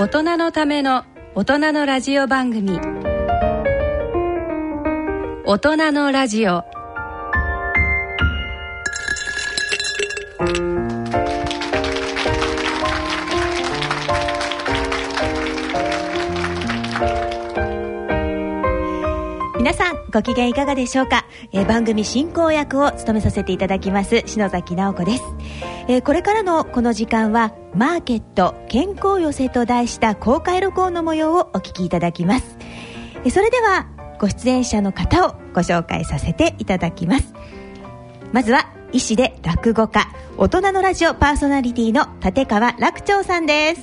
大人のための大人のラジオ番組。大人のラジオ。皆さんご機嫌いかがでしょうか、えー番組進行役を務めさせていただきます篠崎直子です、えーこれからのこの時間はマーケット健康寄せと題した公開録音の模様をお聞きいただきます、えーそれではご出演者の方をご紹介させていただきます。まずは医師で落語家大人のラジオパーソナリティの立川楽長さんです。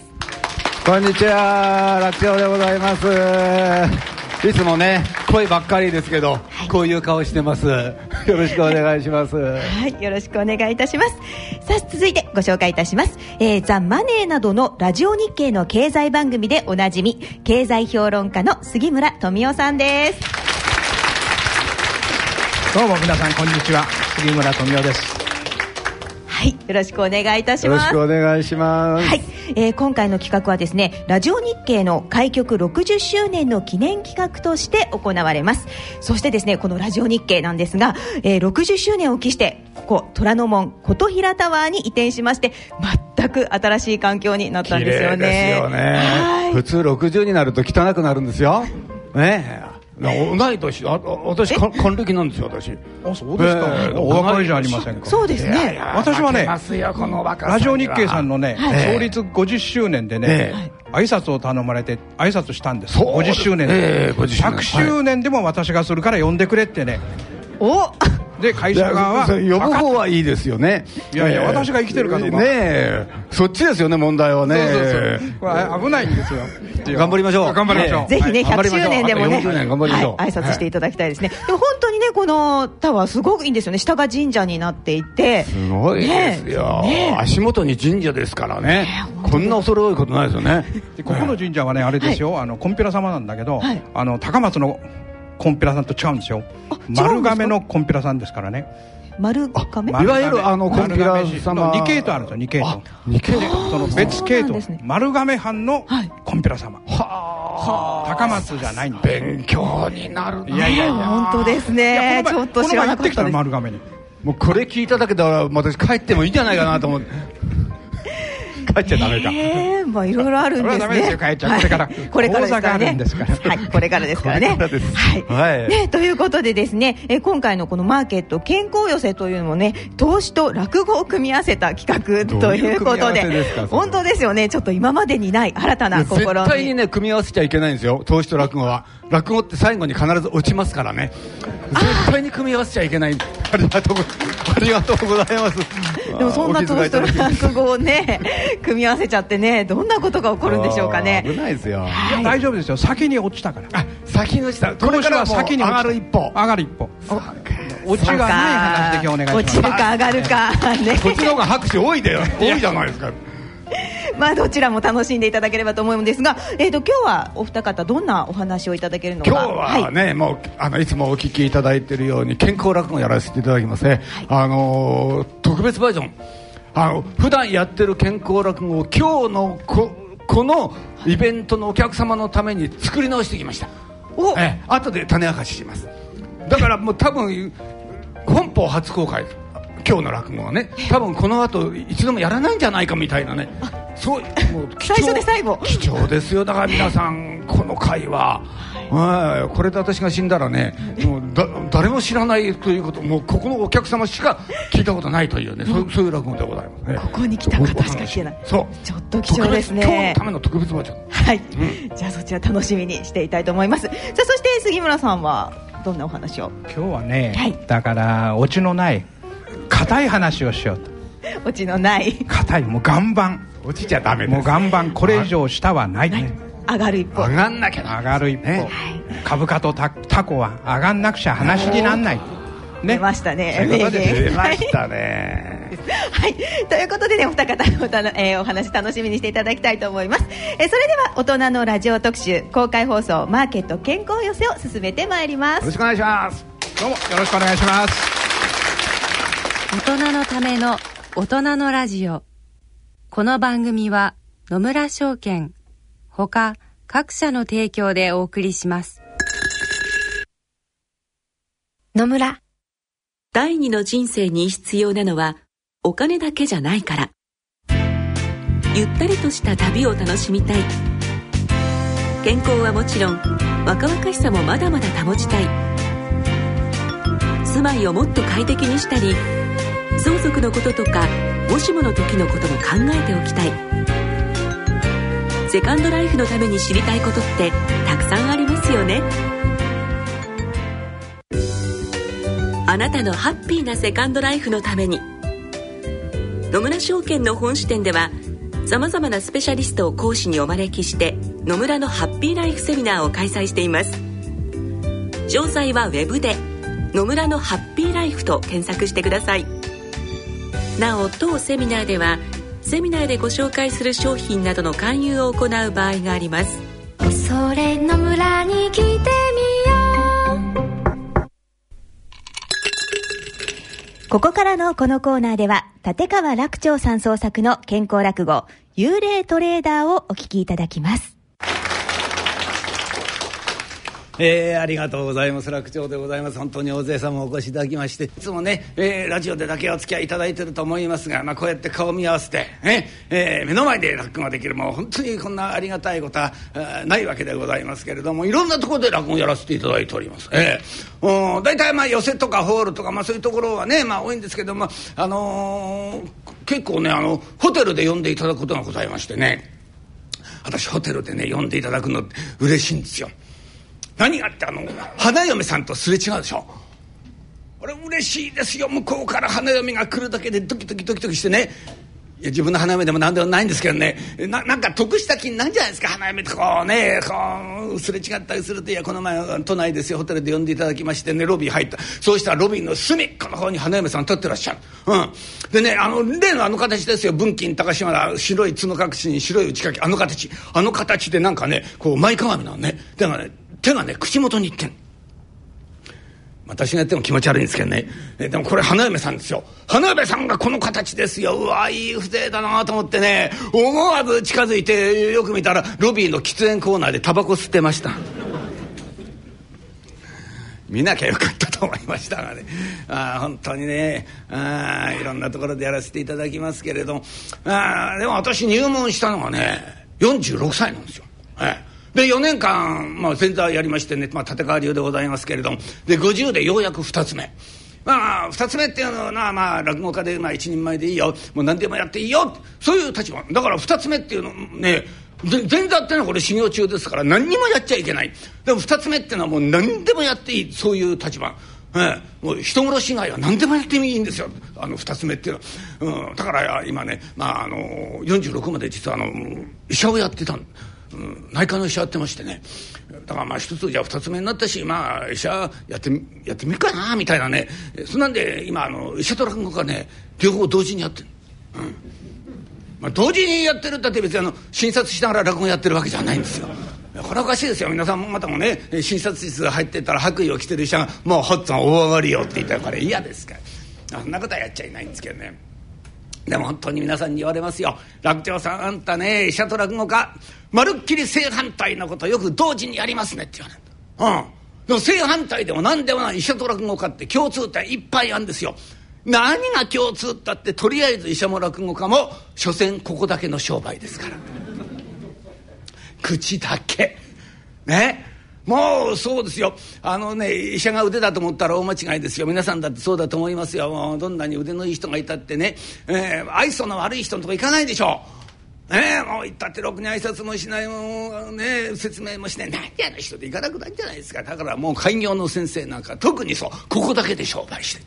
こんにちは、楽長でございます。いつもね、声ばっかりですけど、こういう顔してます。よろしくお願いします。はい、よろしくお願いいたします。さあ、続いてご紹介いたします。えーザ・マネーなどのラジオ日経の経済番組でおなじみ、経済評論家の杉村富夫さんです。どうも皆さんこんにちは杉村富夫ですはい、よろしくお願いいたします。よろしくお願いします。はい、えー今回の企画はですねラジオ日経の開局60周年の記念企画として行われますそしてですねこのラジオ日経なんですが、えー60周年を期してここ虎ノ門琴平タワーに移転しまして全く新しい環境になったんですよね綺麗ですよねはい普通60になると汚くなるんですよ。ねえ。同い年、ああ私、還還暦なんですよ、私。あそうですか、ええ。お若いじゃありませんか。そうですね。私はね負けますよこの若さラジオ日経さんのね、はい。創立50周年でね、え挨拶を頼まれて挨拶したんです。そう50周年で、ええ50周年。100周年でも私がするから呼んでくれってね。おで会社側はそ呼ぶ方はいいですよね。いやいやええ。私が生きてるかどうかねえ。そっちですよね、問題はね。そうそうそう。これ危ないんですよ。頑張りましょう。頑張りましょう、ぜひね、100はい。頑張りましょう周年でもね、あと40年頑張りましょう。はい、挨拶していただきたいですね。でも本当にね、このタワーすごくいいんですよね。下が神社になっていて。すごいですよ、ねね足元に神社ですからね、こんな恐れ多いことないですよね。でここの神社はねあれですよ、あのコンピラ様なんだけど、はい。あの高松のコンピラさんと違うんですよ。丸亀のコンピラさんですからね。丸亀？いわゆるあのコンピラ様。2系統あるんですよ2系統。あ二系でその別系統、丸亀藩のはい。コンピラ様、高松じゃないんです勉強になるな。いやいやいや。本当ですね。ちょっと知らなかったこの前行ってきたのです。丸亀に。もうこれ聞いただけでは私帰ってもいいんじゃないかなと思って帰っちゃダメか、ええまあいろいろあるんですね。帰っちゃこれから。これからですからはい、これからですからね。はい。はい。ね、ということでですね、え今回のこのマーケット健康寄せというのもね、投資と落語を組み合わせた企画どとういうことで本当ですよね。ちょっと今までにない新たな試み。絶対にね組み合わせちゃいけないんですよ。投資と落語は落語って最後に必ず落ちますからね。絶対に組み合わせちゃいけない。ありがとうごありがとうございます。でもそんな投資と落語をね、組み合わせちゃってね、どんなことが起こるんでしょうかね。危ないですよ。大丈夫ですよ。先に落ちたから。あ先の下。これから先に上がる一歩。上がる一歩。落ちがない話で今日お願いします。落ちるか。上がるか、ね。こっちの方が拍手多いで多いじゃないですかまあどちらも楽しんでいただければと思うんですが、えー、と今日はお二方どんなお話をいただけるのか。今日はね、もうあのいつもお聞きいただいているように健康落語をやらせていただきますね、あのー特別バージョン。あの普段やってる健康落語を今日のここのイベントのお客様のために作り直してきました。お。ええ後で種明かしします。だからもう多分本邦初公開。今日の落語はね。多分この後一度もやらないんじゃないかみたいなねそうもう貴重。最初で最後。貴重ですよだから皆さん この回は、はい。これで私が死んだらねもうだ誰も知らないということもうここのお客様しか聞いたことないというね、そうそういう落語でございますね。ここに来た方しか聞けない。そう。ちょっと貴重ですね。今日のための特別バージョンはい、じゃあそちら楽しみにしていたいと思います。さあそして杉村さんはどんなお話を？今日はね、はい。だからオチのない硬い話をしようと。オチのない。硬いもう岩盤落ちちゃダメです。もう岩盤これ以上下はない。ね上がる一歩上がんなきゃな上がる一歩、ね株価とタタコは上がんなくちゃ話になんない。出ましたね。そういうことです。名言。出ましたね。はい。ということでね、お二方のおたの、えーお話楽しみにしていただきたいと思います。えーそれでは、大人のラジオ特集、公開放送、マーケット健康寄せを進めてまいります。よろしくお願いします。どうもよろしくお願いします。大人のための大人のラジオこの番組は野村証券他各社の提供でお送りします。野村。第二の人生に必要なのはお金だけじゃないから。ゆったりとした旅を楽しみたい。健康はもちろん若々しさもまだまだ保ちたい。住まいをもっと快適にしたり相続のこととかもしもの時のことも考えておきたい。セカンドライフのために知りたいことってたくさんありますよね。あなたのハッピーなセカンドライフのために。野村証券の本支店ではさまざまなスペシャリストを講師にお招きして野村のハッピーライフセミナーを開催しています。詳細はウェブで「野村のハッピーライフ」と検索してください。なお当セミナーではセミナーでご紹介する商品などの勧誘を行う場合がありますそれの村に来てみようここからのこのコーナーでは、立川楽長さん創作の健康落語、幽霊トレーダーをお聞きいただきます。えー、ありがとうございます楽長でございます本当に大勢様お越しいただきましていつもね、えー、ラジオでだけお付き合いいただいてると思いますが、まあ、こうやって顔見合わせて、ねえー、目の前で落語ができるもう本当にこんなありがたいことはないわけでございますけれどもいろんなところで落語やらせていただいております。えー、大体まあ寄席とかホールとか、まあ、そういうところはね、まあ、多いんですけども、あのー、結構ねあのホテルで呼んでいただくことがございましてね私ホテルでね呼んでいただくのって嬉しいんですよ。何がってあの？花嫁さんとすれ違うでしょ。これ嬉しいですよ。向こうから花嫁が来るだけでドキドキドキドキしてね。いや自分の花嫁でも何でもないんですけどね。ななんか得した気になるんじゃないですか？花嫁とこうねこうすれ違ったりするといやこの前都内ですよ。ホテルで呼んでいただきましてねロビー入った。そうしたらロビーの隅っこの方に花嫁さん立ってらっしゃる、うん、でねあの例のあの形ですよ。文金高島田白い角隠しに白い内掛け。あの形。あの形でなんかねこう前かがみなのね。だからね手がね口元にいってん私がやっても気持ち悪いんですけどね。えでもこれ花嫁さんですよ。花嫁さんがこの形ですよ。うわいい風情だなと思ってね。思わず近づいてよく見たらロビーの喫煙コーナーでタバコ吸ってました。見なきゃよかったと思いましたがね。あ本当にね。あいろんなところでやらせていただきますけれどあでも私入門したのがね46歳なんですよ。ええ。で4年間、まあ、前座やりましてね、まあ、立川流でございますけれども。で50でようやく2つ目。まあ、2つ目っていうのはまあ落語家で、まあ、一人前でいいよ。もう何でもやっていいよ。そういう立場。だから2つ目っていうのね前座ってのはこれ修行中ですから何にもやっちゃいけない。でも2つ目っていうのはもう何でもやっていい。そういう立場。ええ、もう人殺し以外は何でもやってもいいんですよ。あの2つ目っていうのは、うん、だから今ね、まあ、あの46まで実はあの医者をやってたん。うん、内科の医者やってましてね。だからまあ一つじゃ二つ目になったしまあ医者やってやってみるかなみたいなね。そんなんで今あの医者と落語家ね両方同時にやってる、うん。まあ、同時にやってるったって別にあの診察しながら落語やってるわけじゃないんですよ。これおかしいですよ。皆さんまたもね診察室入ってたら白衣を着てる医者が「もうホッツァン大上がりよ」って言ったらこれ嫌ですから。そんなことはやっちゃいないんですけどね。でも本当に皆さんに言われますよ。楽長さんあんたね医者と落語家まるっきり正反対のことよく同時にやりますねって言われる。うん。でも正反対でも何でもない医者と落語家って共通点いっぱいあるんですよ。何が共通ったってとりあえず医者も落語家も所詮ここだけの商売ですから。口だけ。ね。もうそうですよ。あのね医者が腕だと思ったら大間違いですよ。皆さんだってそうだと思いますよ。もうどんなに腕のいい人がいたってね、えー、愛想の悪い人のとこ行かないでしょう。ねえもう行ったってろくに挨拶もしないもね説明もしない。何やの人で行かなくなるんじゃないですか。だからもう開業の先生なんか特にそう。ここだけで商売して。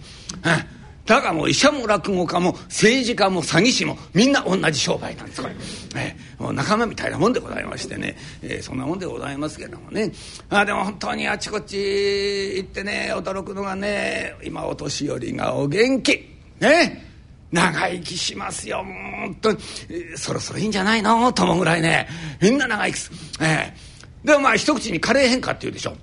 うんだからもう医者も落語家も政治家も詐欺師もみんな同じ商売なんです。これ、えー、もう仲間みたいなもんでございましてね、えー、そんなもんでございますけどもね。あでも本当にあちこち行ってね驚くのがね今お年寄りがお元気。ね。長生きしますよもうと、えー、そろそろいいんじゃないの？と思うぐらいね。みんな長生きす、えー、でもまあ一口に加齢変化っていうでしょ。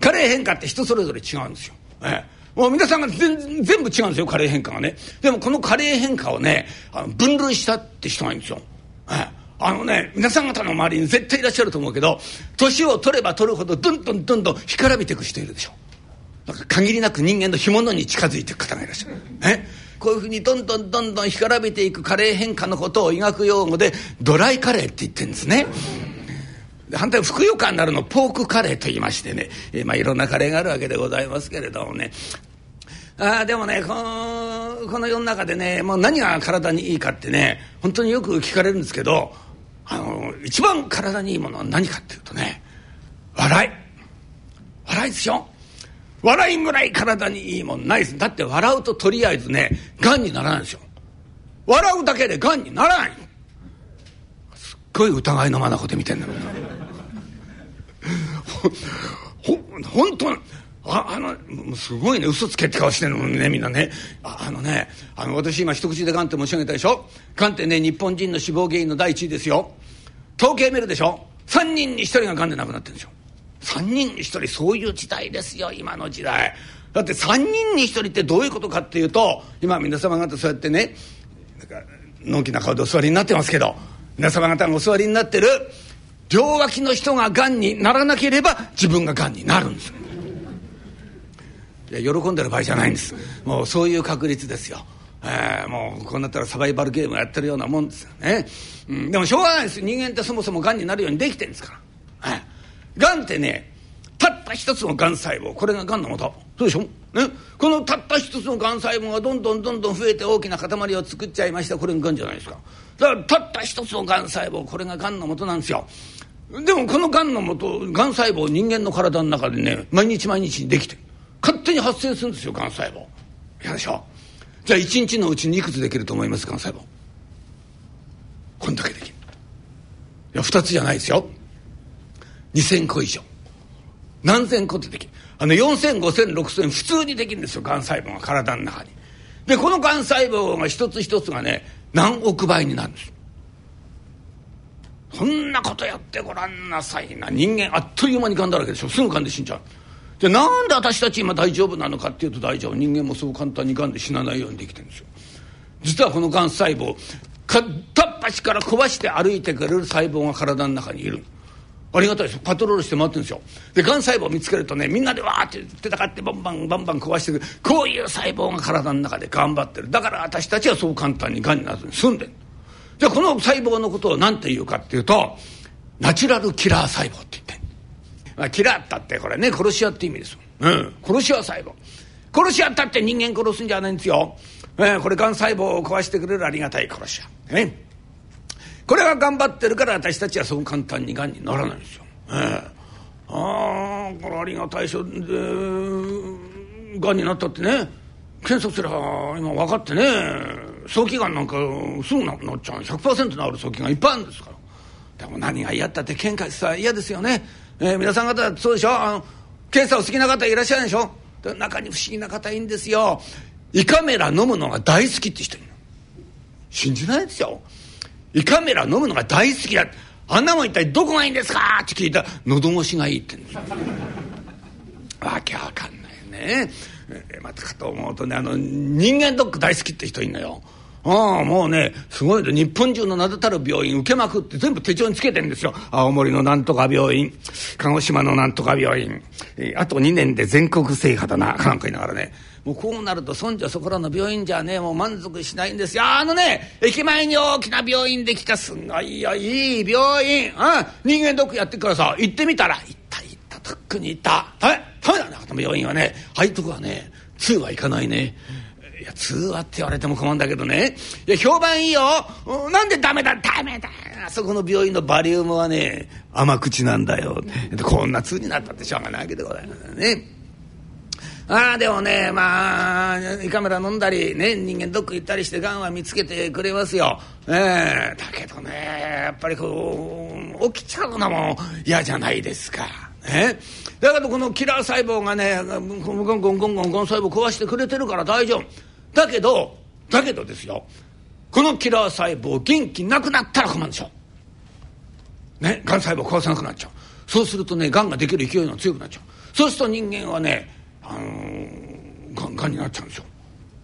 加齢変化って人それぞれ違うんですよ。えーもう皆さんが全全部違うんですよ加齢変化がね。でもこの加齢変化をねあの分類したって人がいるんですよ、ええ、あのね皆さん方の周りに絶対いらっしゃると思うけど年を取れば取るほどどんどんどんどん干からびていく人いるでしょ。なんか限りなく人間の干物に近づいていく方がいらっしゃる。えこういうふうにどんどんどんどん干からびていく加齢変化のことを医学用語でドライカレーって言ってるんですね。反対ふくよかになるのポークカレーと言いましてね、え、まあいろんなカレーがあるわけでございますけれどもねあでもねこのこの世の中でねもう何が体にいいかってね本当によく聞かれるんですけどあの一番体にいいものは何かっていうとね笑い。笑いですよ。笑いぐらい体にいいもんないです。だって笑うととりあえずねがんにならないですよ。笑うだけでがんにならない。すっごい疑いの眼で見てんだよ。ほ本当ああのすごいね。嘘つけって顔してるのねみんなね。ああのねあの私今一口でがんって申し上げたでしょ？がんってね日本人の死亡原因の第一位ですよ。統計見るでしょ？3人に1人ががんで亡くなってるんですよ3人に1人そういう時代ですよ今の時代。だって3人に1人ってどういうことかっていうと今皆様方そうやってねなんかのんきな顔でお座りになってますけど皆様方がお座りになってる両脇の人ががんにならなければ自分ががんになるんです。いや喜んでる場合じゃないんです。もうそういう確率ですよ。えー、もうこうなったらサバイバルゲームやってるようなもんですよね、うん、でもしょうがないです。人間ってそもそもがんになるようにできてるんですから。がんってねたった一つのがん細胞。これががんのもとそうでしょ、ね、このたった一つのがん細胞がどんどんどんどん増えて大きな塊を作っちゃいました。これががんじゃないですか。だからたった一つのがん細胞。これががんのもとなんですよ。でもこのがんのもとがん細胞人間の体の中でね毎日毎日できて勝手に発生するんですよがん細胞。嫌でしょじゃあ1日のうちにいくつできると思いますがん細胞。こんだけできる。いや2つじゃないですよ。2,000個以上。何千個ってできる。あの4,0005,000,6,000普通にできるんですよがん細胞が体の中に。でこのがん細胞が一つ一つがね何億倍になるんです。そんなことやってごらんなさいな。人間あっという間にがんだらけでしょ。すぐがんで死んじゃう。じゃあなんで私たち今大丈夫なのかっていうと大丈夫。人間もそう簡単にがんで死なないようにできてるんですよ。実はこのがん細胞片っ端から壊して歩いてくれる細胞が体の中にいる。ありがたいですパトロールして回ってるんですよ。でがん細胞見つけるとねみんなでわーって戦ってバンバンバンバン壊してくる。こういう細胞が体の中で頑張ってる。だから私たちはそう簡単にがんにならずに済んでる。じゃあこの細胞のことを何て言うかっていうとナチュラルキラー細胞って言ってまあ、キラーったってこれね殺し屋って意味です。うん。殺し屋細胞殺し屋ったって人間殺すんじゃないんですよ、えー、これがん細胞を壊してくれるありがたい殺し屋、ね、これが頑張ってるから私たちはそう簡単にがんにならないんですよ、え。ー、ああこれありがたい人でがんになったってね。検査すれば今分かってね。早期がんなんかすぐなくなっちゃう。100%治る早期がんいっぱいあるんですから。でも何が嫌ったって喧嘩さ嫌ですよね。えー、皆さん方そうでしょ？あの検査お好きな方いらっしゃるでしょ？中に不思議な方いいんですよ。胃カメラ飲むのが大好きって人いる信じないですよ。胃カメラ飲むのが大好きだ。あんなもん一体どこがいいんですか？って聞いたら喉越しがいいって言うんですわけわかんないね、えー、またかと思うとねあの人間ドック大好きって人いんのよ。ああもうねすごいで日本中の名だたる病院受けまくって全部手帳につけてんですよ。青森のなんとか病院鹿児島のなんとか病院、あと2年で全国制覇だななんか言いながらね。もうこうなるとそんじゃそこらの病院じゃねもう満足しないんです。よあのね駅前に大きな病院できたすごいよいい病院。あ人間ドックやってからさ行ってみたら行った行ったとっくに行った。はいダメだねあの病院はねああいうとこはね通は行かないね。いや通話って言われても困るんだけどねいや評判いいよなんでダメだ？ダメだあそこの病院のバリウムはね甘口なんだよこんな通になったってしょうがないわけでございますね。ああでもねまあ胃カメラ飲んだりね人間ドック行ったりしてがんは見つけてくれますよ。えー、だけどねやっぱりこう起きちゃうのも嫌じゃないですか。えだけどこのキラー細胞がねゴンゴンゴンゴンゴンゴン細胞壊してくれてるから大丈夫。だけどだけどですよ。このキラー細胞元気なくなったら困るでしょ。ねがん細胞壊さなくなっちゃう。そうするとねがんができる勢いが強くなっちゃう。そうすると人間はねあのー、がんがんになっちゃうんですよ、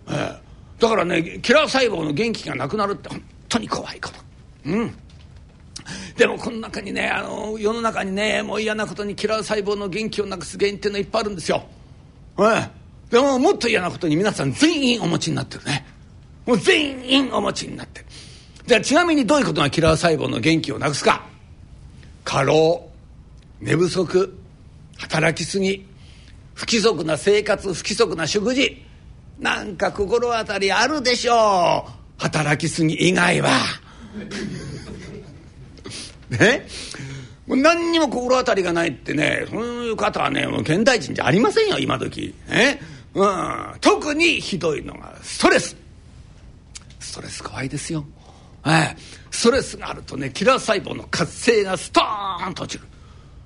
えー、だからねキラー細胞の元気がなくなるって本当に怖いこと。うん。でもこの中にねあの世の中にねもう嫌なことにキラー細胞の元気をなくす原因っていうのいっぱいあるんですよ、ええ、でももっと嫌なことに皆さん全員お持ちになってるね。もう全員お持ちになってる。じゃあちなみにどういうことがキラー細胞の元気をなくすか。過労寝不足働きすぎ不規則な生活不規則な食事。なんか心当たりあるでしょう。働きすぎ以外は。ね？もう何にも心当たりがないってねそういう方はねもう現代人じゃありませんよ今時。ね、うん、特にひどいのがストレス。ストレス怖いですよ、はい、ストレスがあるとねキラー細胞の活性がストーンと落ちる。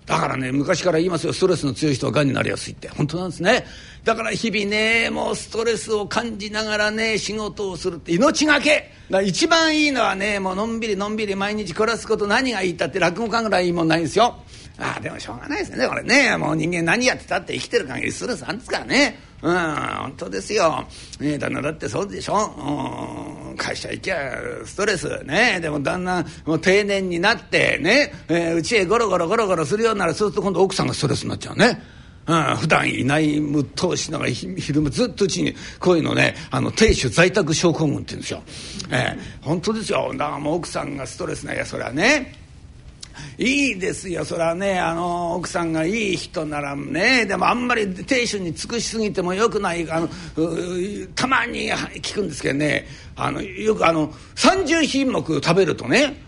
だからね昔から言いますよ。ストレスの強い人はがんになりやすいって。本当なんですね。だから日々ねもうストレスを感じながらね仕事をするって命がけ。だ一番いいのはねもうのんびりのんびり毎日暮らすこと何がいいったって落語家ぐらいいいもんないんですよ。ああでもしょうがないですねこれね。もう人間何やってたって生きてる限りストレスあるんですからね。うん本当ですよ、ね、旦那だってそうでしょ、うん、会社行きゃストレス。ねでも旦那もう定年になってねえうち、へゴロゴロゴロゴロするようならそうすると今度奥さんがストレスになっちゃうね。うん、普段いないむっとしながら昼間ずっとうちにこういうのねあの亭主在宅症候群って言うんですよ。えー、本当ですよ。だからもう奥さんがストレスないやそれはね。いいですよ。それはねあの奥さんがいい人ならねでもあんまり亭主に尽くしすぎてもよくないあのたまに聞くんですけどねあのよくあの30品目食べるとね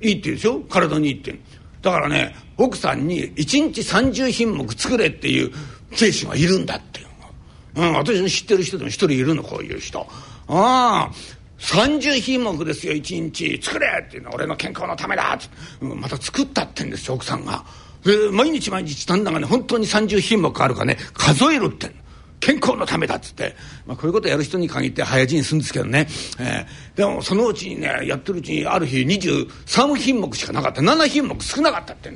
いいって言うでしょ体にいいって。だからね奥さんに1日30品目作れっていう亭主がいるんだっていううん、私の知ってる人でも一人いるのこういう人。ああ30品目ですよ1日。作れっていうのは俺の健康のためだ。って、うん、また作ったってんですよ奥さんが。で毎日毎日旦那がね本当に30品目あるかね数えるって健康のためだっつって、まあ、こういうことやる人に限って早死にするんですけどね、えー、でもそのうちにねやってるうちにある日23品目しかなかった。7品目少なかったって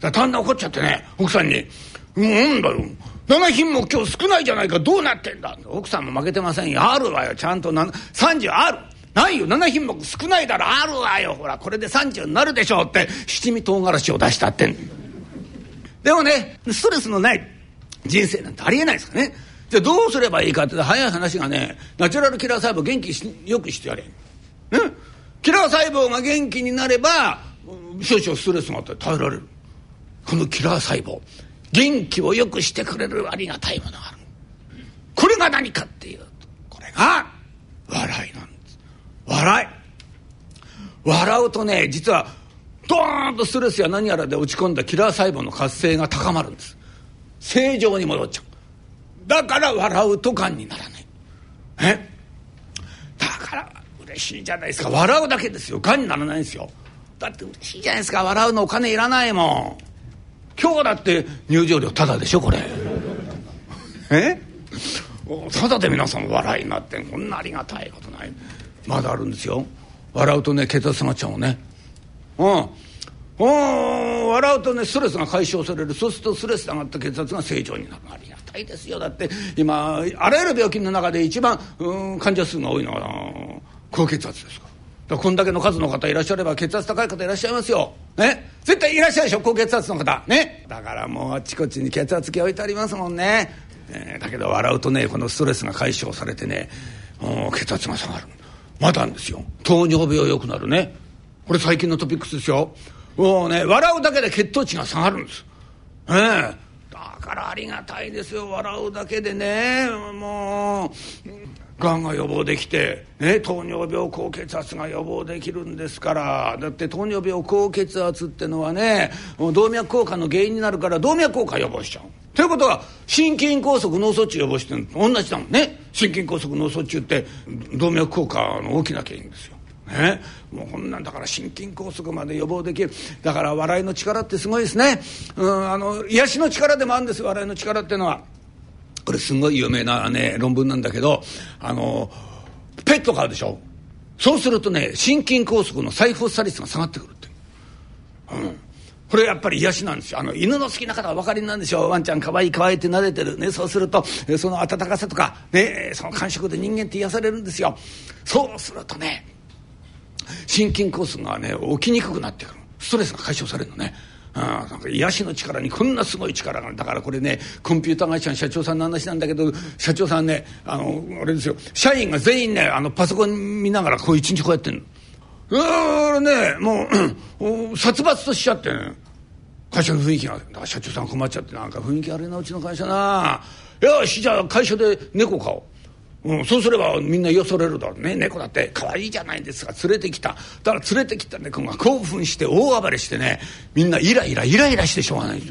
だ旦那怒っちゃってね奥さんに「うんだよ7品目今日少ないじゃないか。どうなってんだ？奥さんも負けてませんよ。あるわよ。ちゃんと30ある。ないよ。7品目少ないだろ。あるわよ。ほらこれで30になるでしょうって。七味唐辛子を出したってでもねストレスのない人生なんてありえないですかね。じゃあどうすればいいかって早い話がねナチュラルキラー細胞元気よくしてやれ、ね、キラー細胞が元気になれば少々ストレスがあって耐えられる。このキラー細胞。元気を良くしてくれるありがたいものがある。これが何かっていうとこれが笑いなんです。笑い。笑うとね実はドーンとストレスや何やらで落ち込んだキラー細胞の活性が高まるんです。正常に戻っちゃう。だから笑うとがんにならない。え？だから嬉しいじゃないですか。笑うだけですよ。がんにならないんですよ。だって嬉しいじゃないですか。笑うのお金いらないもん。今日だって入場料タダでしょこれ。え？ただで皆さん笑いになってこんなありがたいことない。まだあるんですよ。笑うとね血圧下がっちゃうのね。うん。うん笑うとねストレスが解消される。そうするとストレス上がった血圧が正常になる。ありがたいですよ。だって今あらゆる病気の中で一番うん患者数が多いのは高血圧ですかこんだけの数の方いらっしゃれば血圧高い方いらっしゃいますよ。ね？絶対いらっしゃるでしょ？高血圧の方。ね？だからもうあちこちに血圧計置いてありますもんね。えー、だけど笑うとねこのストレスが解消されてね血圧が下がる。まだんですよ。糖尿病良くなるね。これ最近のトピックスですよ。もうね笑うだけで血糖値が下がるんです。ええーだからありがたいですよ笑うだけでねもうがんが予防できて、ね、糖尿病高血圧が予防できるんですからだって糖尿病高血圧ってのはね動脈硬化の原因になるから動脈硬化予防しちゃう。ということは心筋梗塞脳卒中予防してるのと同じだもんね心筋梗塞脳卒中って動脈硬化の大きな原因ですよ。ね、もうこんなんだから心筋梗塞まで予防できるだから笑いの力ってすごいですね、うん、あの癒しの力でもあるんです笑いの力っていうのは。これすごい有名なね論文なんだけどあのペット飼うでしょ。そうするとね心筋梗塞の再発作率が下がってくるって、う。ん、これやっぱり癒しなんですよ。あの犬の好きな方はお分かりなんでしょう。ワンちゃんかわいいかわいいって撫でてる、ね、そうするとその温かさとか、ね、その感触で人間って癒されるんですよ。そうするとね心筋梗塞がね起きにくくなってくる。ストレスが解消されるのね。あなんか癒しの力にこんなすごい力がある。だからこれねコンピューター会社の社長さんの話なんだけど社長さんねあのあれですよ。社員が全員ねあのパソコン見ながらこう一日こうやってんの。だからねもう 殺伐としちゃってね会社の雰囲気が。だから社長さん困っちゃってなんか雰囲気悪いなうちの会社な。よしじゃあ会社で猫飼おう。うん、そうすればみんなよそれるだろうね。猫だって可愛いじゃないですか。連れてきた。だから連れてきた猫が興奮して大暴れしてねみんなイライライライラしてしょうがない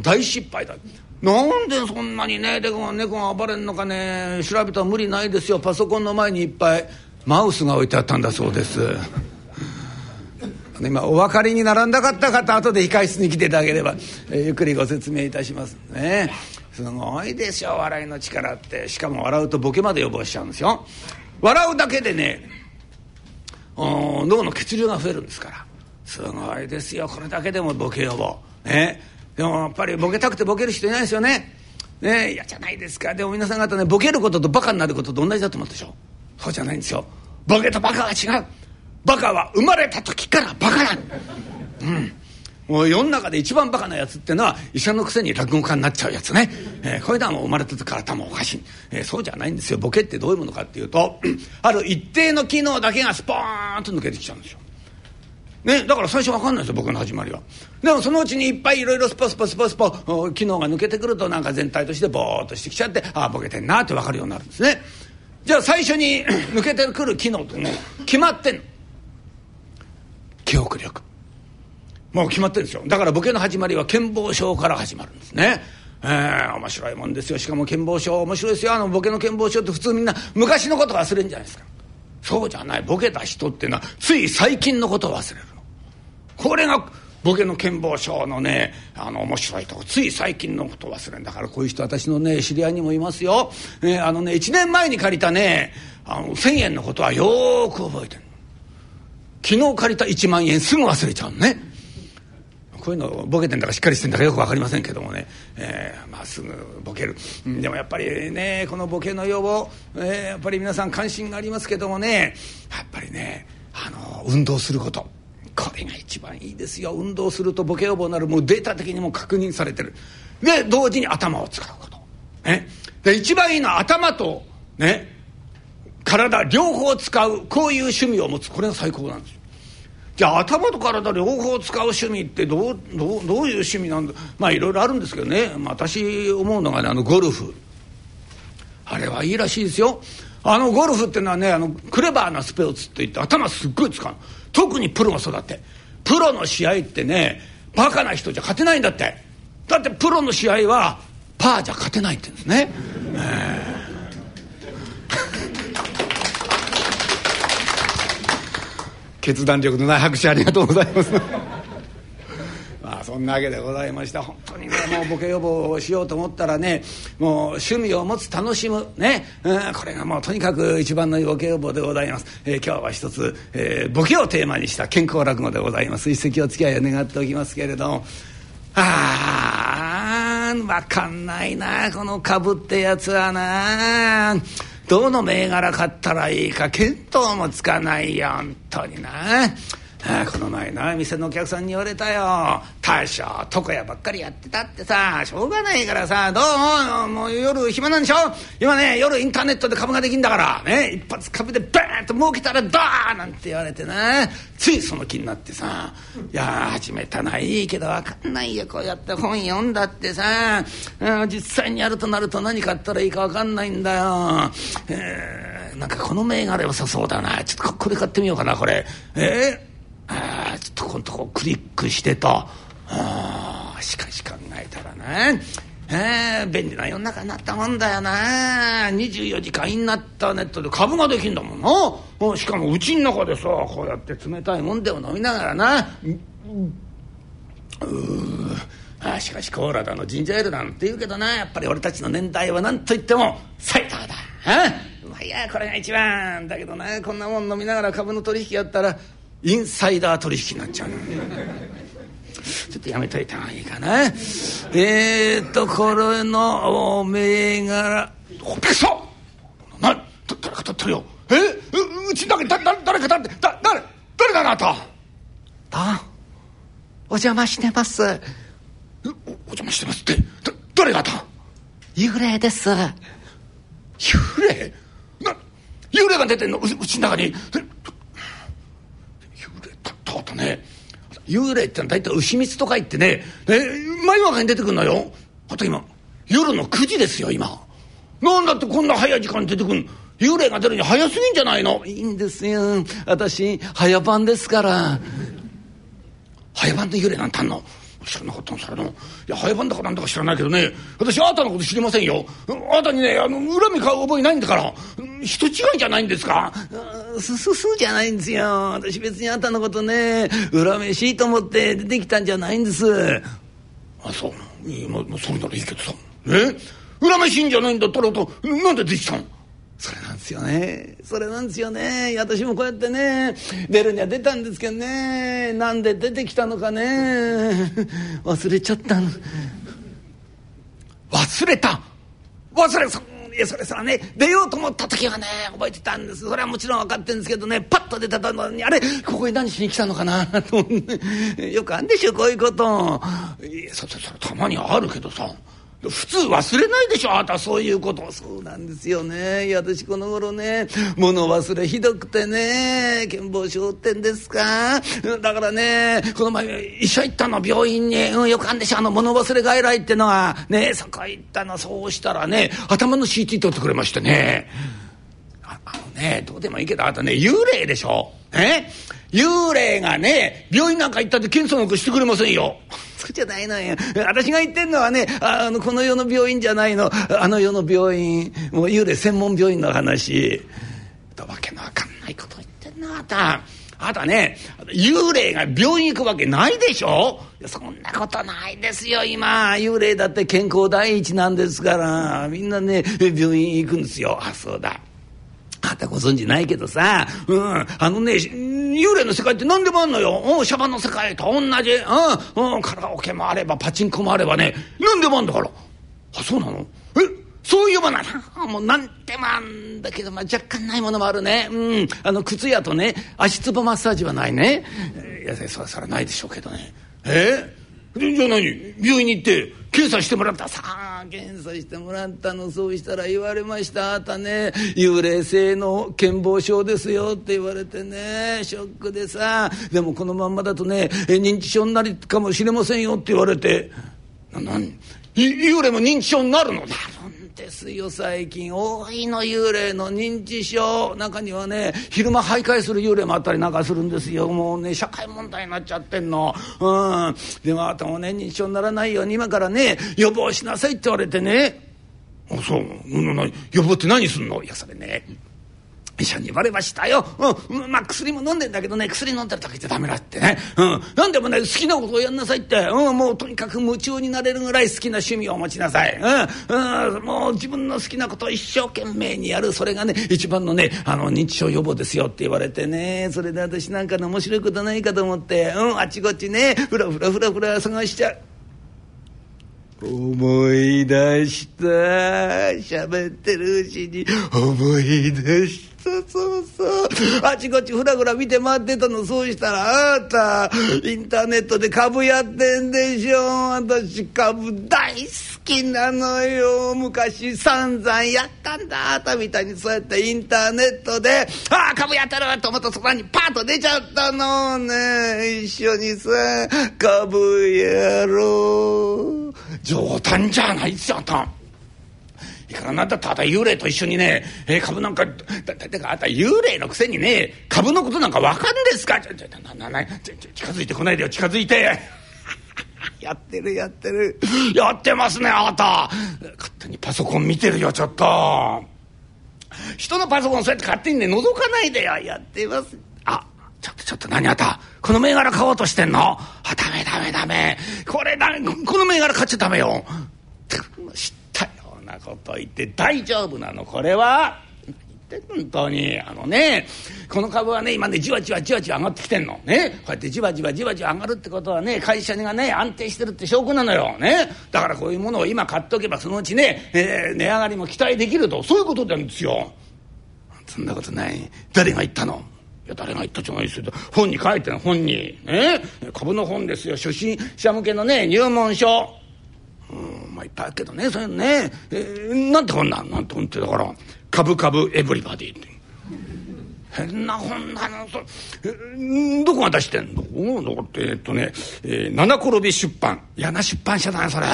大失敗だなんでそんなにね猫が猫が暴れんのかね。調べたら無理ないですよ。パソコンの前にいっぱいマウスが置いてあったんだそうです。今お分かりにならなかった方後で控室に来ていただければ、えー、ゆっくりご説明いたしますね。すごいでしょ笑いの力って。しかも笑うとボケまで予防しちゃうんですよ。笑うだけでね脳の血流が増えるんですから。すごいですよ。これだけでもボケ予防。ね。でもやっぱりボケたくてボケる人いないですよね。ね。嫌じゃないですか。でも皆さん方ねボケることとバカになることと同じだと思うでしょそうじゃないんですよ。ボケとバカは違う。バカは生まれた時からバカなん。うん。もう世の中で一番バカなやつってのは医者のくせに落語家になっちゃうやつね、えー、これではもう生まれた時から頭おかしい、えー、そうじゃないんですよボケってどういうものかっていうと ある一定の機能だけがスポーンと抜けてきちゃうんですよ。ね、だから最初分かんないですよ僕の始まりは。でもそのうちにいっぱいいろいろスポスポスポスポ機能が抜けてくるとなんか全体としてボーっとしてきちゃってああボケてんなって分かるようになるんですね。じゃあ最初に 抜けてくる機能ってね決まってんの。記憶力もう決まってるんですよだからボケの始まりは健忘症から始まるんですね。えー、面白いもんですよ。しかも健忘症面白いですよ。あのボケの健忘症って普通みんな昔のこと忘れるんじゃないですか。そうじゃない。ボケた人っていうのはつい最近のことを忘れるの。これがボケの健忘症のねあの面白いとこ。つい最近のことを忘れるんだ。からこういう人私のね知り合いにもいますよ、えー、あのね1年前に借りたねあの1,000円のことはよく覚えてる。昨日借りた1万円すぐ忘れちゃうのね。こういうのボケてんだかしっかりしてんだかよく分かりませんけどもね、えー、まあ、すぐボケる。でもやっぱりねこのボケの予防、えー、やっぱり皆さん関心がありますけどもね。やっぱりねあの運動すること。これが一番いいですよ。運動するとボケ予防になる。もうデータ的にも確認されてる。で同時に頭を使うこと、ね、で一番いいのは頭とね。体両方使う。こういう趣味を持つ。これが最高なんですじゃあ頭と体両方使う趣味ってどうどうどういう趣味なんだ？まあいろいろあるんですけどね、まあ、私思うのがねあのゴルフ。あれはいいらしいですよ。あのゴルフっていうのはねあのクレバーなスペーツって言って頭すっごい使う特にプロが育って。プロの試合ってねバカな人じゃ勝てないんだって。だってプロの試合はパーじゃ勝てないって言うんですね、えー。決断力のない拍手ありがとうございます。まあそんなわけでございました本当にねもうボケ予防をしようと思ったらねもう趣味を持つ楽しむね、うん、これがもうとにかく一番のボケ予防でございます、えー、今日は一つ、えー、ボケをテーマにした健康落語でございます。一席お付き合いを願っておきますけれども。ああ分かんないなこの株ってやつはなどの銘柄買ったらいいか見当もつかないよ本当にな。ああこの前な店のお客さんに言われたよ。大将床屋ばっかりやってたってさ。しょうがないからさ。どうもう夜暇なんでしょ。今ね夜インターネットで株ができんだから。ね一発株でバーンと儲けたらドーンなんて言われてな。ついその気になってさ。いや始めたないいけど分かんないよ。こうやって本読んだってさ。実際にやるとなると何買ったらいいか分かんないんだよ。えー、なんかこの銘柄良さそうだな。ちょっとこれ買ってみようかなこれ。えーあちょっとこのとこクリックしてと。あしかし考えたらな。えー、便利な世の中になったもんだよな。24時間インナッターネットで株ができんだもんな。しかもうちの中でさこうやって冷たいもんでも飲みながらな。うあしかしコーラだのジンジャーエールなんて言うけどな。やっぱり俺たちの年代は何と言ってもサイダーだ。あまあいやこれが一番。だけどなこんなもん飲みながら株の取引やったらインサイダー取引になっちゃうちょっとやめといた方がいいかな。えーと、これの銘柄、おびっくりしたな、誰か立ってるよ。えううちだけだ、だ、誰か立って、だ、誰、誰だあなた。だ邪魔してます。おお邪魔してますって。だ誰がだ幽霊です。幽霊？な幽霊が出てんのううちの中に幽霊ったね。幽霊ってのは大体牛蜜とか言ってね。え真夜中に出てくんのよ。あと今夜の9時ですよ今。なんだってこんな早い時間に出てくん幽霊が出るに早すぎんじゃないの？いいんですよ。私早番ですから。早番で幽霊なんてあんの？知らなかったのそれのいや早番だかなんだか知らないけどね私あなたのこと知りませんよ。あなたにねあの恨み買う覚えないんだから人違いじゃないんですか？すすすじゃないんですよ。私別にあんたのことね恨めしいと思って出てきたんじゃないんです。あそう。いやまあ、まあ、それならいいけどさ。え？恨めしいんじゃないんだったらとなんで出てきたの？それなんですよね。それなんですよね。私もこうやってね出るには出たんですけどね。なんで出てきたのかね。忘れちゃったの。忘れた？忘れそいやそれさね出ようと思った時はね覚えてたんです。それはもちろん分かってるんですけどね。パッと出たのにあれ？ここに何しに来たのかな？とよくあんでしょこういうこと。いやそそそたまにあるけどさ。普通忘れないでしょあなたそういうこと。そうなんですよね。いや私この頃ね物忘れひどくてね健忘症ってんですか。だからねこの前医者行ったの病院に、うん、よくあんでしょあの物忘れ外来ってのはねそこ行ったの。そうしたらね頭の CT 取ってくれましてね。ああのねどうでもいいけどあとね幽霊でしょ？え？幽霊がね病院なんか行ったって検査なんかしてくれませんよ。そうじゃないのよ。私が言ってんのはねあのこの世の病院じゃないの。あの世の病院もう幽霊専門病院の話。だわけのわかんないこと言ってんの。あなたあなたね幽霊が病院行くわけないでしょ？そんなことないですよ今。幽霊だって健康第一なんですからみんなね病院行くんですよ。あそうだあんたご存知ないけどさ、うん、あのね、幽霊の世界って何でもあんのよ。うん、シャバの世界と同じ。うん、うん、カラオケもあれば、パチンコもあればね、何でもあんだから。あ、そうなの？え？そういうものな。もう何でもあんだけど、まあ、若干ないものもあるね。うん、あの、靴屋とね、足つぼマッサージはないね。いや、それ、それないでしょうけどね。え？じゃあ何？病院に行って検査してもらった。さあ検査してもらったのそうしたら言われました。あなたね幽霊性の健忘症ですよって言われてねショックでさ。でもこのまんまだとね認知症になるかもしれませんよって言われて。な何幽霊も認知症になるのなるんですよ最近。多いの幽霊の認知症。中にはね昼間徘徊する幽霊もあったりなんかするんですよ。もうね社会問題になっちゃってんの。うん。でもあなたもね認知症にならないように今からね予防しなさいって言われてね。あそう。予防って何すんの？いやそれね。医者に言われましたよ。うん。まあ、薬も飲んでんだけどね、薬飲んでるだけじゃダメだってね。うん。なんでもね、好きなことをやんなさいって。うん。もうとにかく夢中になれるぐらい好きな趣味を持ちなさい。うん。うん。もう自分の好きなことを一生懸命にやる。それがね、一番のね、あの、認知症予防ですよって言われてね。それで私なんかの面白いことないかと思って、うん。あちこちね、ふらふらふらふら探しちゃう。思い出した喋ってるうちに思い出したそうそうあちこちふらふら見て回ってたの。そうしたらあなたインターネットで株やってんでしょ。私株大好きなのよ。昔散々やったんだ。あなたみたいにそうやってインターネットでああ株やってると思ったそこにパッと出ちゃったの。ね一緒にさ株やろう。冗談じゃないですよあんた。いかがなんだっただ幽霊と一緒にね、えー、株なんかだだかあんた幽霊のくせにね株のことなんか分かんですか？ちょちょなななちょ近づいてこないでよ。近づいて。やってるやってる。やってますねあなた。勝手にパソコン見てるよちょっと。人のパソコンそうやって勝手にね覗かないでよ。やってます。あちょっとちょっと何あった？この銘柄買おうとしてんの？あダメダメダメ。これだこの銘柄買っちゃダメよ。知っなこと言って大丈夫なの？これは？本当に。あのねこの株はね今ねじわじわじわじわ上がってきてんの。ね？こうやってじわじわじわじわ上がるってことはね会社がね安定してるって証拠なのよ。ね？だからこういうものを今買っておけばそのうちね、えー、値上がりも期待できると。そういうことなんですよ。そんなことない。誰が言ったの？いや誰が言ったじゃないですよ。本に書いてる本に。ね？株の本ですよ。初心者向けのね入門書。うんまあいっぱいあるけどねそういうのね、えー、なんて本なんなんて本ってだから「株株エブリバディ」って。変な本なのそえどこが出してんの？どこってえっとね、えー、七転び出版。嫌な出版社だねそれ。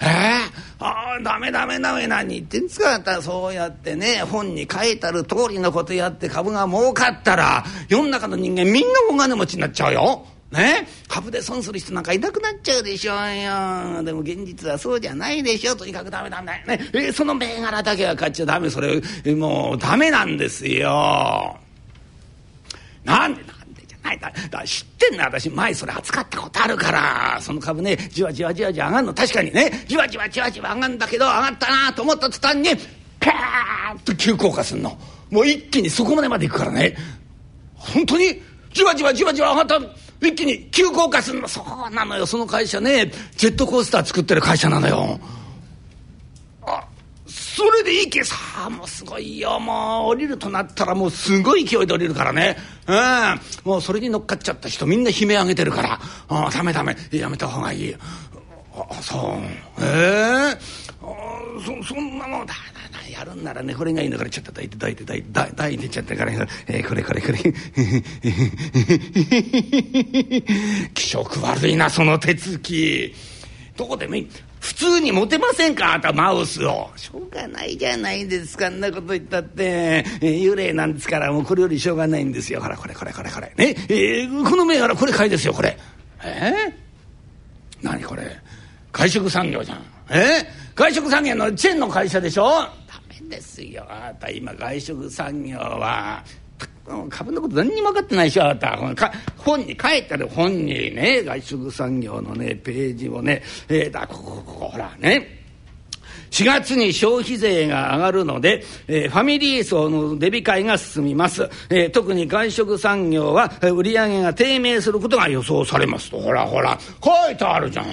えー、ああダメダメダメ。何言ってんですかそうやってね本に書いてある通りのことやって株が儲かったら世の中の人間みんなお金持ちになっちゃうよ。ね？株で損する人なんかいなくなっちゃうでしょうよ。でも現実はそうじゃないでしょ。とにかくダメダメね。えー、その銘柄だけは買っちゃダメ。それ、もうダメなんですよ。なんでなんでじゃないだだ知ってんの？私前それ扱ったことあるからその株ねじわじわじわじわ上がるの確かにねじわじわじわじわ上がるんだけど上がったなと思った途端にパーッと急降下すんのもう一気にそこまでまで行くからね本当にじわじわじわじわ上がった一気に急降下すんの。そうなのよ。その会社ねジェットコースター作ってる会社なのよ。あ。それでいいけさ。あもうすごいよ。もう降りるとなったらもうすごい勢いで降りるからね。うん。もうそれに乗っかっちゃった人みんな悲鳴上げてるから。あダメダメ。やめた方がいい。あそう。ええー、そそんなもんだ。やるんならねこれがいいんだからちょっと抱いて抱いて抱いて抱いてちゃったから、えー、これこれこれ。気色悪いなその手つき。どこでもいい。普通に持てませんかあたマウスを。しょうがないじゃないですかんなこと言ったって、えー、幽霊なんですからもうこれよりしょうがないんですよ。ほらこれこれこれこれ。ねえー、この銘柄これ買いですよこれ。えー、何これ。外食産業じゃん。えー、外食産業のチェーンの会社でしょ。ダメですよ。あなた今外食産業は株のこと何にも分かってないでしょあなた。本に書いてある本にね外食産業のねページをね、えー、だここここほらね。4月に消費税が上がるので、えー、ファミリー層のデビ会が進みます、えー、特に外食産業は売り上げが低迷することが予想されますと。ほらほら書いてあるじゃん。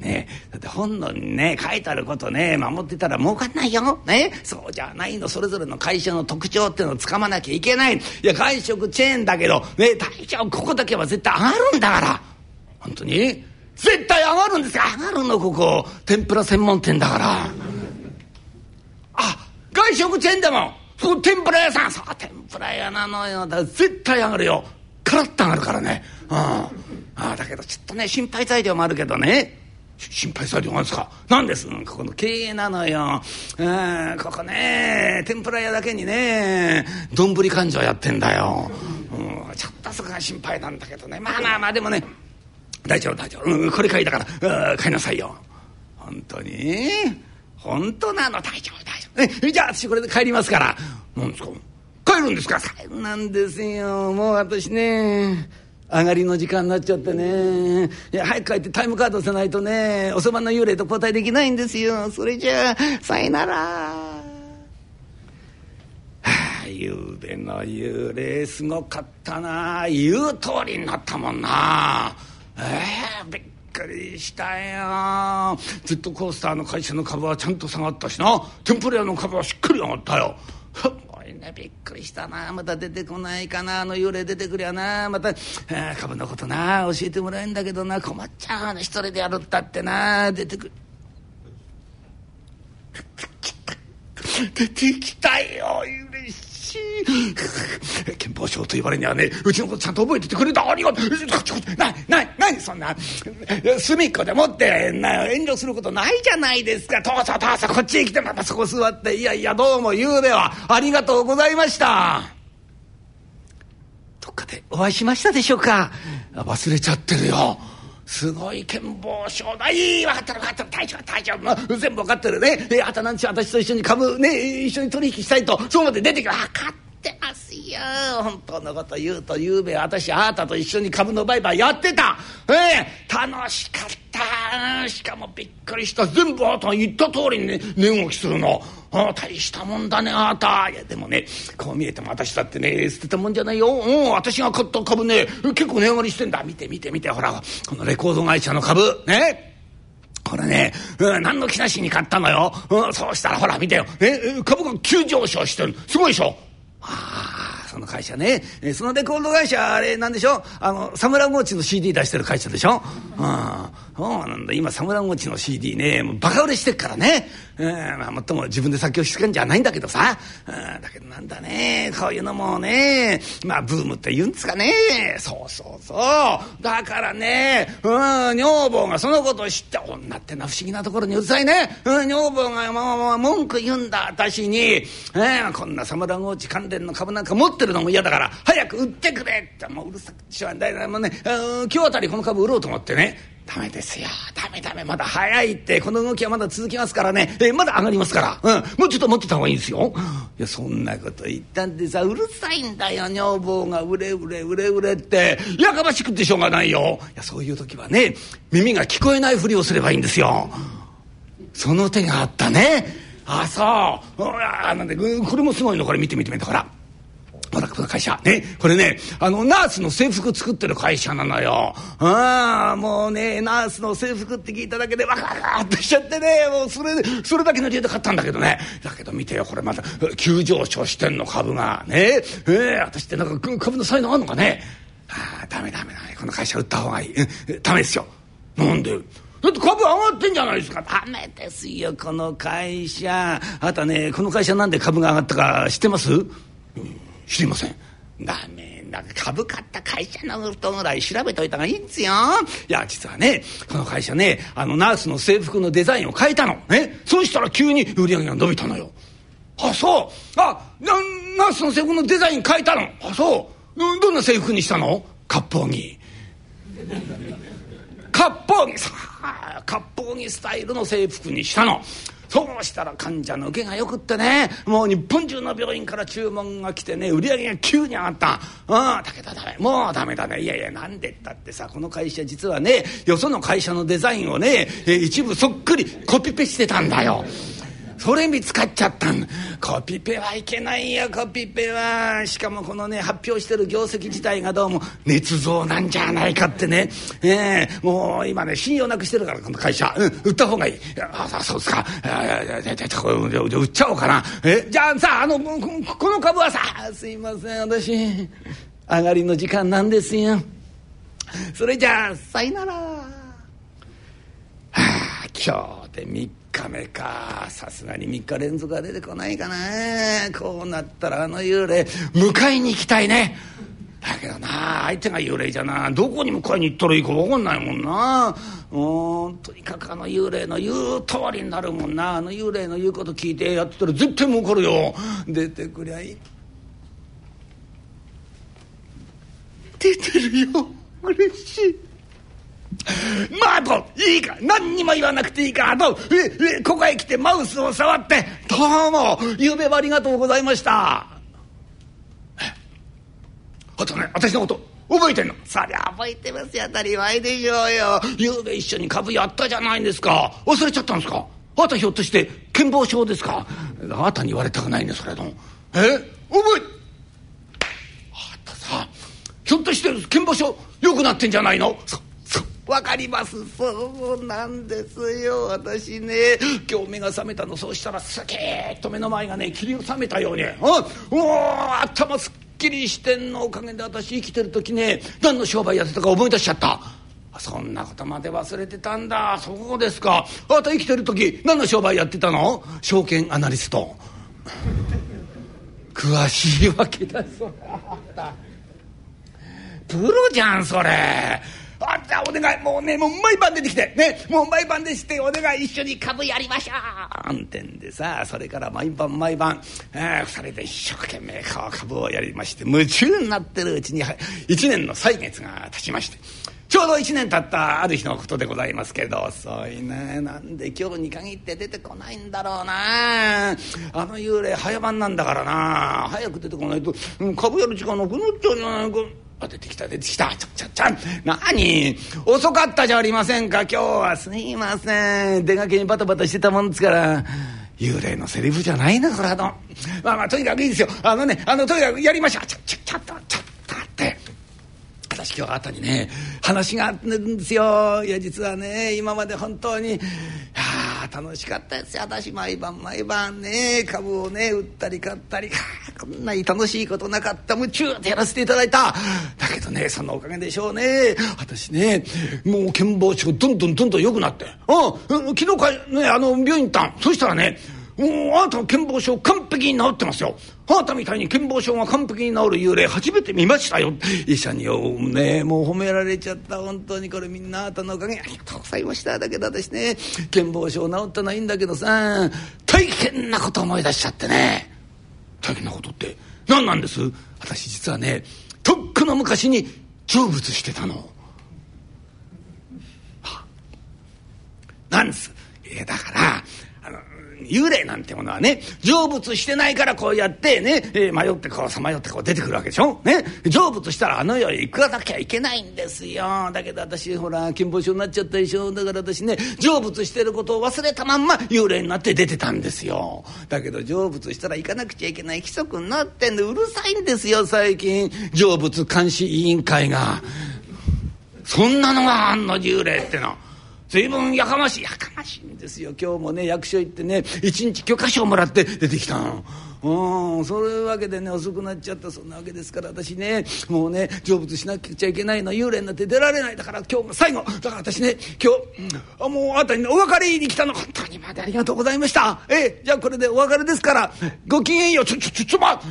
ね。だって本能にね書いてあることね守ってたら儲かんないよ。ね。そうじゃないの。それぞれの会社の特徴っていうのをつかまなきゃいけない。いや外食チェーンだけどね大丈夫。ここだけは絶対上がるんだから。本当に？絶対上がるんですよ上がるのここ。天ぷら専門店だから。あ外食チェーンでもそこ天ぷら屋さん。そう天ぷら屋なのよ。だ絶対上がるよ。カラッと上がるからね。うん。あだけどちょっとね心配材料もあるけどね。心配されてますか？何です？ここの経営なのよ。ここね天ぷら屋だけにね丼勘定やってんだよ、うん。ちょっとそこが心配なんだけどねまあまあまあでもね大丈夫大丈夫、うん、これ買いだから買いなさいよ。本当に？本当なの？大丈夫大丈夫。えじゃあ私これで帰りますから。何ですか？帰るんですか？帰るなんですよもう私ね上がりの時間になっちゃってね。いや早く帰ってタイムカードせないとね。おそばの幽霊と交代できないんですよ。それじゃあさよなら。はあ、ゆうべの幽霊すごかったな。言う通りになったもんな。ええー、びっくりしたよ。ジェットコースターの会社の株はちゃんと下がったしな。天ぷら屋の株はしっかり上がったよ。やびっくりしたな。また出てこないかな。あの幽霊出てくりゃな。また、株のことな。教えてもらえんだけどな。困っちゃうな一人でやるったってな。出てくる。出てきた。よしい。憲法省と言われにはねうちのことちゃんと覚えててくれたありがとうなな何そんな。隅っこでもってな遠慮することないじゃないですか。どうぞどうぞこっちへ来てまたそこ座って。いやいやどうもゆうべはありがとうございました。どっかでお会いしましたでしょうか。忘れちゃってるよ。すごい剣謀省だいい分かってる分かってる大丈夫大丈夫。全部分かってるね。えあたなんちゅう。私と一緒に株ね一緒に取引したいと。そうまで出てき分かってますよ。本当のこと言うとゆうべ私あなたと一緒に株の売買やってた。ええ楽しかった。しかもびっくりした。全部あなた言った通りにね値動きするの。あ大したもんだねあなた。いやでもねこう見えても私だってね捨てたもんじゃないよ。うん私が買った株ね結構値上がりしてんだ。見て見て見てほらこのレコード会社の株。ね。これね、うん、何の気なしに買ったのよ、うん、そうしたらほら見てよ、ね、株が急上昇してる。すごいでしょ。ああその会社ね、えーそのレコード会社あれなんでしょ？あのサムラゴーチの CD 出してる会社でしょ？うん。そうなんだ。今サムラゴーチの CD ねもうバカ売れしてっからね、まあ、もっとも自分で作曲してんじゃないんだけどさ、だけどなんだね。こういうのもねまあブームって言うんですかね。そうそうそう。だからねうん女房がそのことを知って女ってのは不思議なところにうるさいね、うん、女房がまあまあ文句言うんだ私に、えーこんなサムラゴーチ関連の株なんか持ってるのも嫌だから早く売ってくれってもううるさくしょうがない。もうね、うん今日あたりこの株売ろうと思ってねダメですよ。ダメダメ。まだ早いって。この動きはまだ続きますからね、えまだ上がりますから、うん、もうちょっと持ってた方がいいですよ。いやそんなこと言ったんでさうるさいんだよ。女房が売れ売れ売れ売れって。やかましくってしょうがないよ。いやそういう時はね耳が聞こえないふりをすればいいんですよ。その手があったね。あそう。ほらなんでこれもすごいの？これ見て見て見て。ほら。ほらこの会社。ねこれねあのナースの制服作ってる会社なのよ。ああもうねナースの制服って聞いただけでワクワクっとしちゃってねもうそれそれだけの理由で買ったんだけどね。だけど見てよこれまた。急上昇してんの株が。ね。ええ私ってなんか株の才能あんのかね。ああダメダメダメ。この会社売った方がいい。うんダメですよ。なんで？だって株上がってんじゃないですか。ダメですよ、この会社。あなたね、この会社なんで株が上がったか知ってます、うん知りません。ダメだ。株買った会社のことぐらい調べといた方がいいんですよ。いや、実はね、この会社ね、あの、ナースの制服のデザインを変えたの。ね。そうしたら急に売り上げが伸びたのよ。あ、そう。あ、なナースの制服のデザイン変えたの。あ、そう。うんどんな制服にしたの？割烹着。割烹着さあ割烹着スタイルの制服にしたのそうしたら患者の受けがよくってねもう日本中の病院から注文が来てね売り上げが急に上がった。うん武田ダメもうダメだねいやいやなんでったってさこの会社実はねよその会社のデザインをねえ一部そっくりコピペしてたんだよ。それ見つかっちゃったん。コピペはいけないよコピペは。しかもこのね発表してる業績自体がどうも捏造なんじゃないかってね。ええもう今ね信用なくしてるからこの会社、うん、売った方がいい。いやあそうですか。じゃあ売っちゃおうかな。えじゃあさあのこの株はさすいません私。上がりの時間なんですよ。それじゃあさいなら。はあ今日で3日。目か。さすがに3日連続は出てこないかな。こうなったらあの幽霊迎えに行きたいね。だけどな相手が幽霊じゃな。どこに迎えに行ったらいいか分かんないもんな。うんとにかくあの幽霊の言う通りになるもんな。あの幽霊の言うこと聞いてやってたら絶対儲かるよ。出てくりゃいい。出てるよ。嬉しい。まああといいか。何にも言わなくていいか。らあとええここへ来てマウスを触って「どうも。ゆうべはありがとうございました」えあとね私のこと覚えてんの？そりゃ覚えてますよ。当たり前でしょうよ。ゆうべ一緒に株やったじゃないんですか。忘れちゃったんですか？あなたひょっとして健忘症ですか？あなたに言われたくないねそれのえ覚えあんたさひょっとして健忘症良くなってんじゃないの？わかります。そうなんですよ。私ね今日目が覚めたの。そうしたらスキーッと目の前がね霧を覚めたように「あおお頭すっきりしてんの。おかげで私生きてる時ね何の商売やってたか思い出しちゃった」そんなことまで忘れてたんだ。そうですか。あなた生きてる時何の商売やってたの？証券アナリスト。詳しいわけだ。それプロじゃんそれ。あんたお願いもうねもう毎晩出てきてねもう毎晩でしてお願い一緒に株やりましょう。んてんでさそれから毎晩毎晩、えー、二人で一生懸命株をやりまして夢中になってるうちには一年の歳月が経ちましてちょうど1年経ったある日のことでございますけど遅いね。なんで今日に限って出てこないんだろうな。あの幽霊早番なんだからな。早く出てこないとうん株やる時間なくなっちゃうじゃないか。あ出てきた出てきた。ちゃちゃちょ何？遅かったじゃありませんか。今日はすいません。出かけにバタバタしてたもんですから。幽霊のセリフじゃないなこれあのまあまあとにかくいいですよ。あのねあのとにかくやりましょう。ちゃちゃちゃちゃ私今日あたにね話があるんですよ。いや実はね今まで本当にいや楽しかったですよ。私毎晩毎晩ね株をね売ったり買ったり。こんなに楽しいことなかった。夢中でやらせていただいた。だけどねそのおかげでしょうね。私ねもう健忘症どんどんどんどん良くなって。うん昨日かねあの病院行ったん。そしたらねもうあなたの健忘症完璧に治ってますよ。あなたみたいに健忘症が完璧に治る幽霊初めて見ましたよ。医者によねもう褒められちゃった。本当にこれみんなあなたのおかげ。ありがとうございました。だけど私ね健忘症治ったのはいいんだけどさ大変なこと思い出しちゃってね。大変なことって何なんです？私実はねとっくの昔に成仏してたの。なんです。いやだから幽霊なんてものはね成仏してないからこうやってね、えー迷ってこうさまよってこう出てくるわけでしょ、ね、成仏したらあの世へ行かなきゃいけないんですよ。だけど私ほら金棒症になっちゃったでしょ？だから私ね成仏してることを忘れたまんま幽霊になって出てたんですよ。だけど成仏したら行かなくちゃいけない規則になってんでうるさいんですよ最近。成仏監視委員会が。そんなのがあんの幽霊っての。は。随分やかましいやかましいんですよ。今日もね役所行ってね一日許可証もらって出てきたの。うんそういうわけでね遅くなっちゃった。そんなわけですから私ねもうね成仏しなくちゃいけないの。幽霊になって出られない。だから今日が最後。だから私ね今日、あもうあなたにねお別れに来たの。本当にまでありがとうございました。ええじゃあこれでお別れですからごきげんよう。ちょちょちょちょま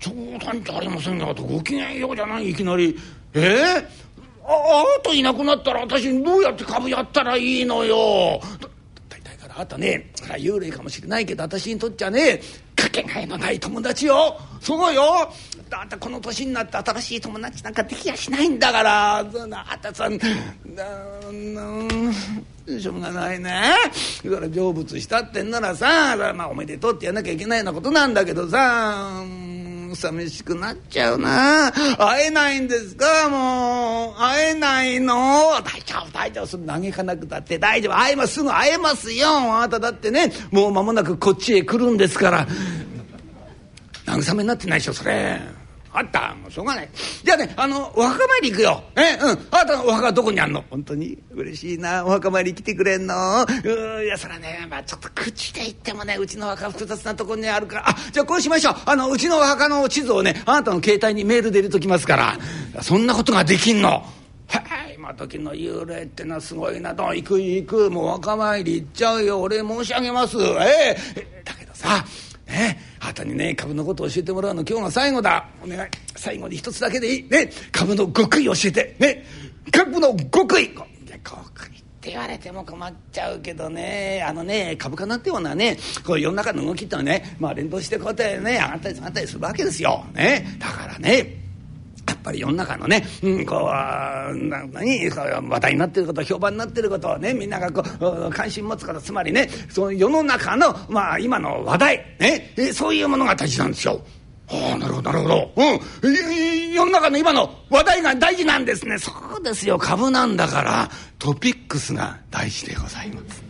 冗談じゃありませんがごきげんようじゃないいきなりええああなたいなくなったら私どうやって株やったらいいのよ。だ大体からあなたねそれは幽霊かもしれないけど私にとっちゃねかけがえのない友達よ。そうよ。あんたこの年になって新しい友達なんかできやしないんだから。そんなあたさんななしょうがないね。だから成仏したってんならさまあおめでとうってやんなきゃいけないようなことなんだけどさ。うん寂しくなっちゃうな。会えないんですか？もう。会えないの？大丈夫大丈夫。それ嘆かなくたって。大丈夫。会えますすぐ会えますよ。あなただってね。もう間もなくこっちへ来るんですから。慰めになってないでしょそれ。あったもうしょうがない。じゃあねあのお墓参り行くよ。えうん。あなたのお墓はどこにあんの？本当に嬉しいなお墓参り来てくれんの。うんいやそらねまあちょっと口で言ってもねうちのお墓複雑なところにあるから。あじゃあこうしましょう。あのうちのお墓の地図をねあなたの携帯にメールで入れときますから。そんなことができんの。はい今時の幽霊ってのはすごいな。と行く行く。もうお墓参り行っちゃうよ。お礼申し上げます。ええ。だけどさねあたにね株のことを教えてもらうの今日が最後だ。お願い。最後に一つだけでいい。ね株の極意教えて。ね株の極意。極意って言われても困っちゃうけどね。あのね株価なんていうのはねこう世の中の動きってのはねまあ連動してこうやってね上がったり下がったりするわけですよ。ね、だからねぱり世の中のね、うん、こうな何こう話題になってること評判になってることをねみんながこう関心持つことつまりねその世の中の、まあ、今の話題、ね、えそういうものが大事なんですよ。ああなるほどなるほど。うん世の中の今の話題が大事なんですね。そうですよ株なんだからトピックスが大事でございます。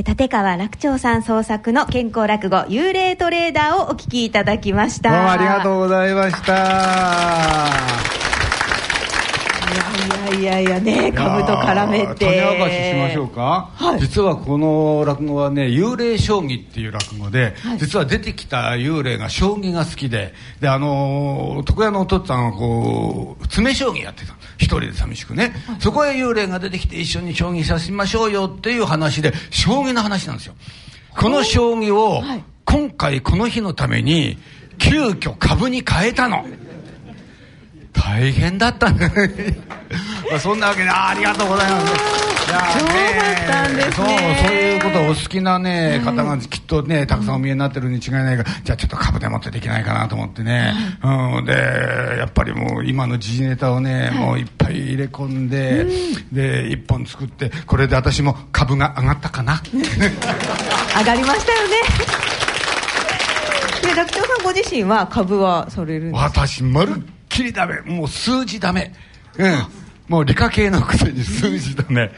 えー立川楽長さん創作の健康落語「幽霊トレーダー」をお聞きいただきました。どうもありがとうございました。いやいやいやね株と絡めて。種明かししましょうか、はい。実はこの落語はね幽霊将棋っていう落語で、実は出てきた幽霊が将棋が好きで。であのー床屋のお父っつぁんがこう詰将棋やってた一人で寂しくね、そこへ幽霊が出てきて一緒に将棋させましょうよっていう話で将棋の話なんですよ。この将棋をはい。今回この日のために急遽株に変えたの。大変だったねまあそんなわけであありがとうございます。ったんですそうねそういうことお好きなね、方がきっとねたくさんお見えになってるに違いないから、じゃあちょっと株でもってできないかなと思ってね、うん、でやっぱりもう今の時事ネタをね、もういっぱい入れ込んで、で一本作ってこれで私も株が上がったかな。上がりましたよね。で楽長さんご自身は株はされるんですか？私まるっきりダメ。もう数字ダメ。うんもう理科系のくせに数字ダメ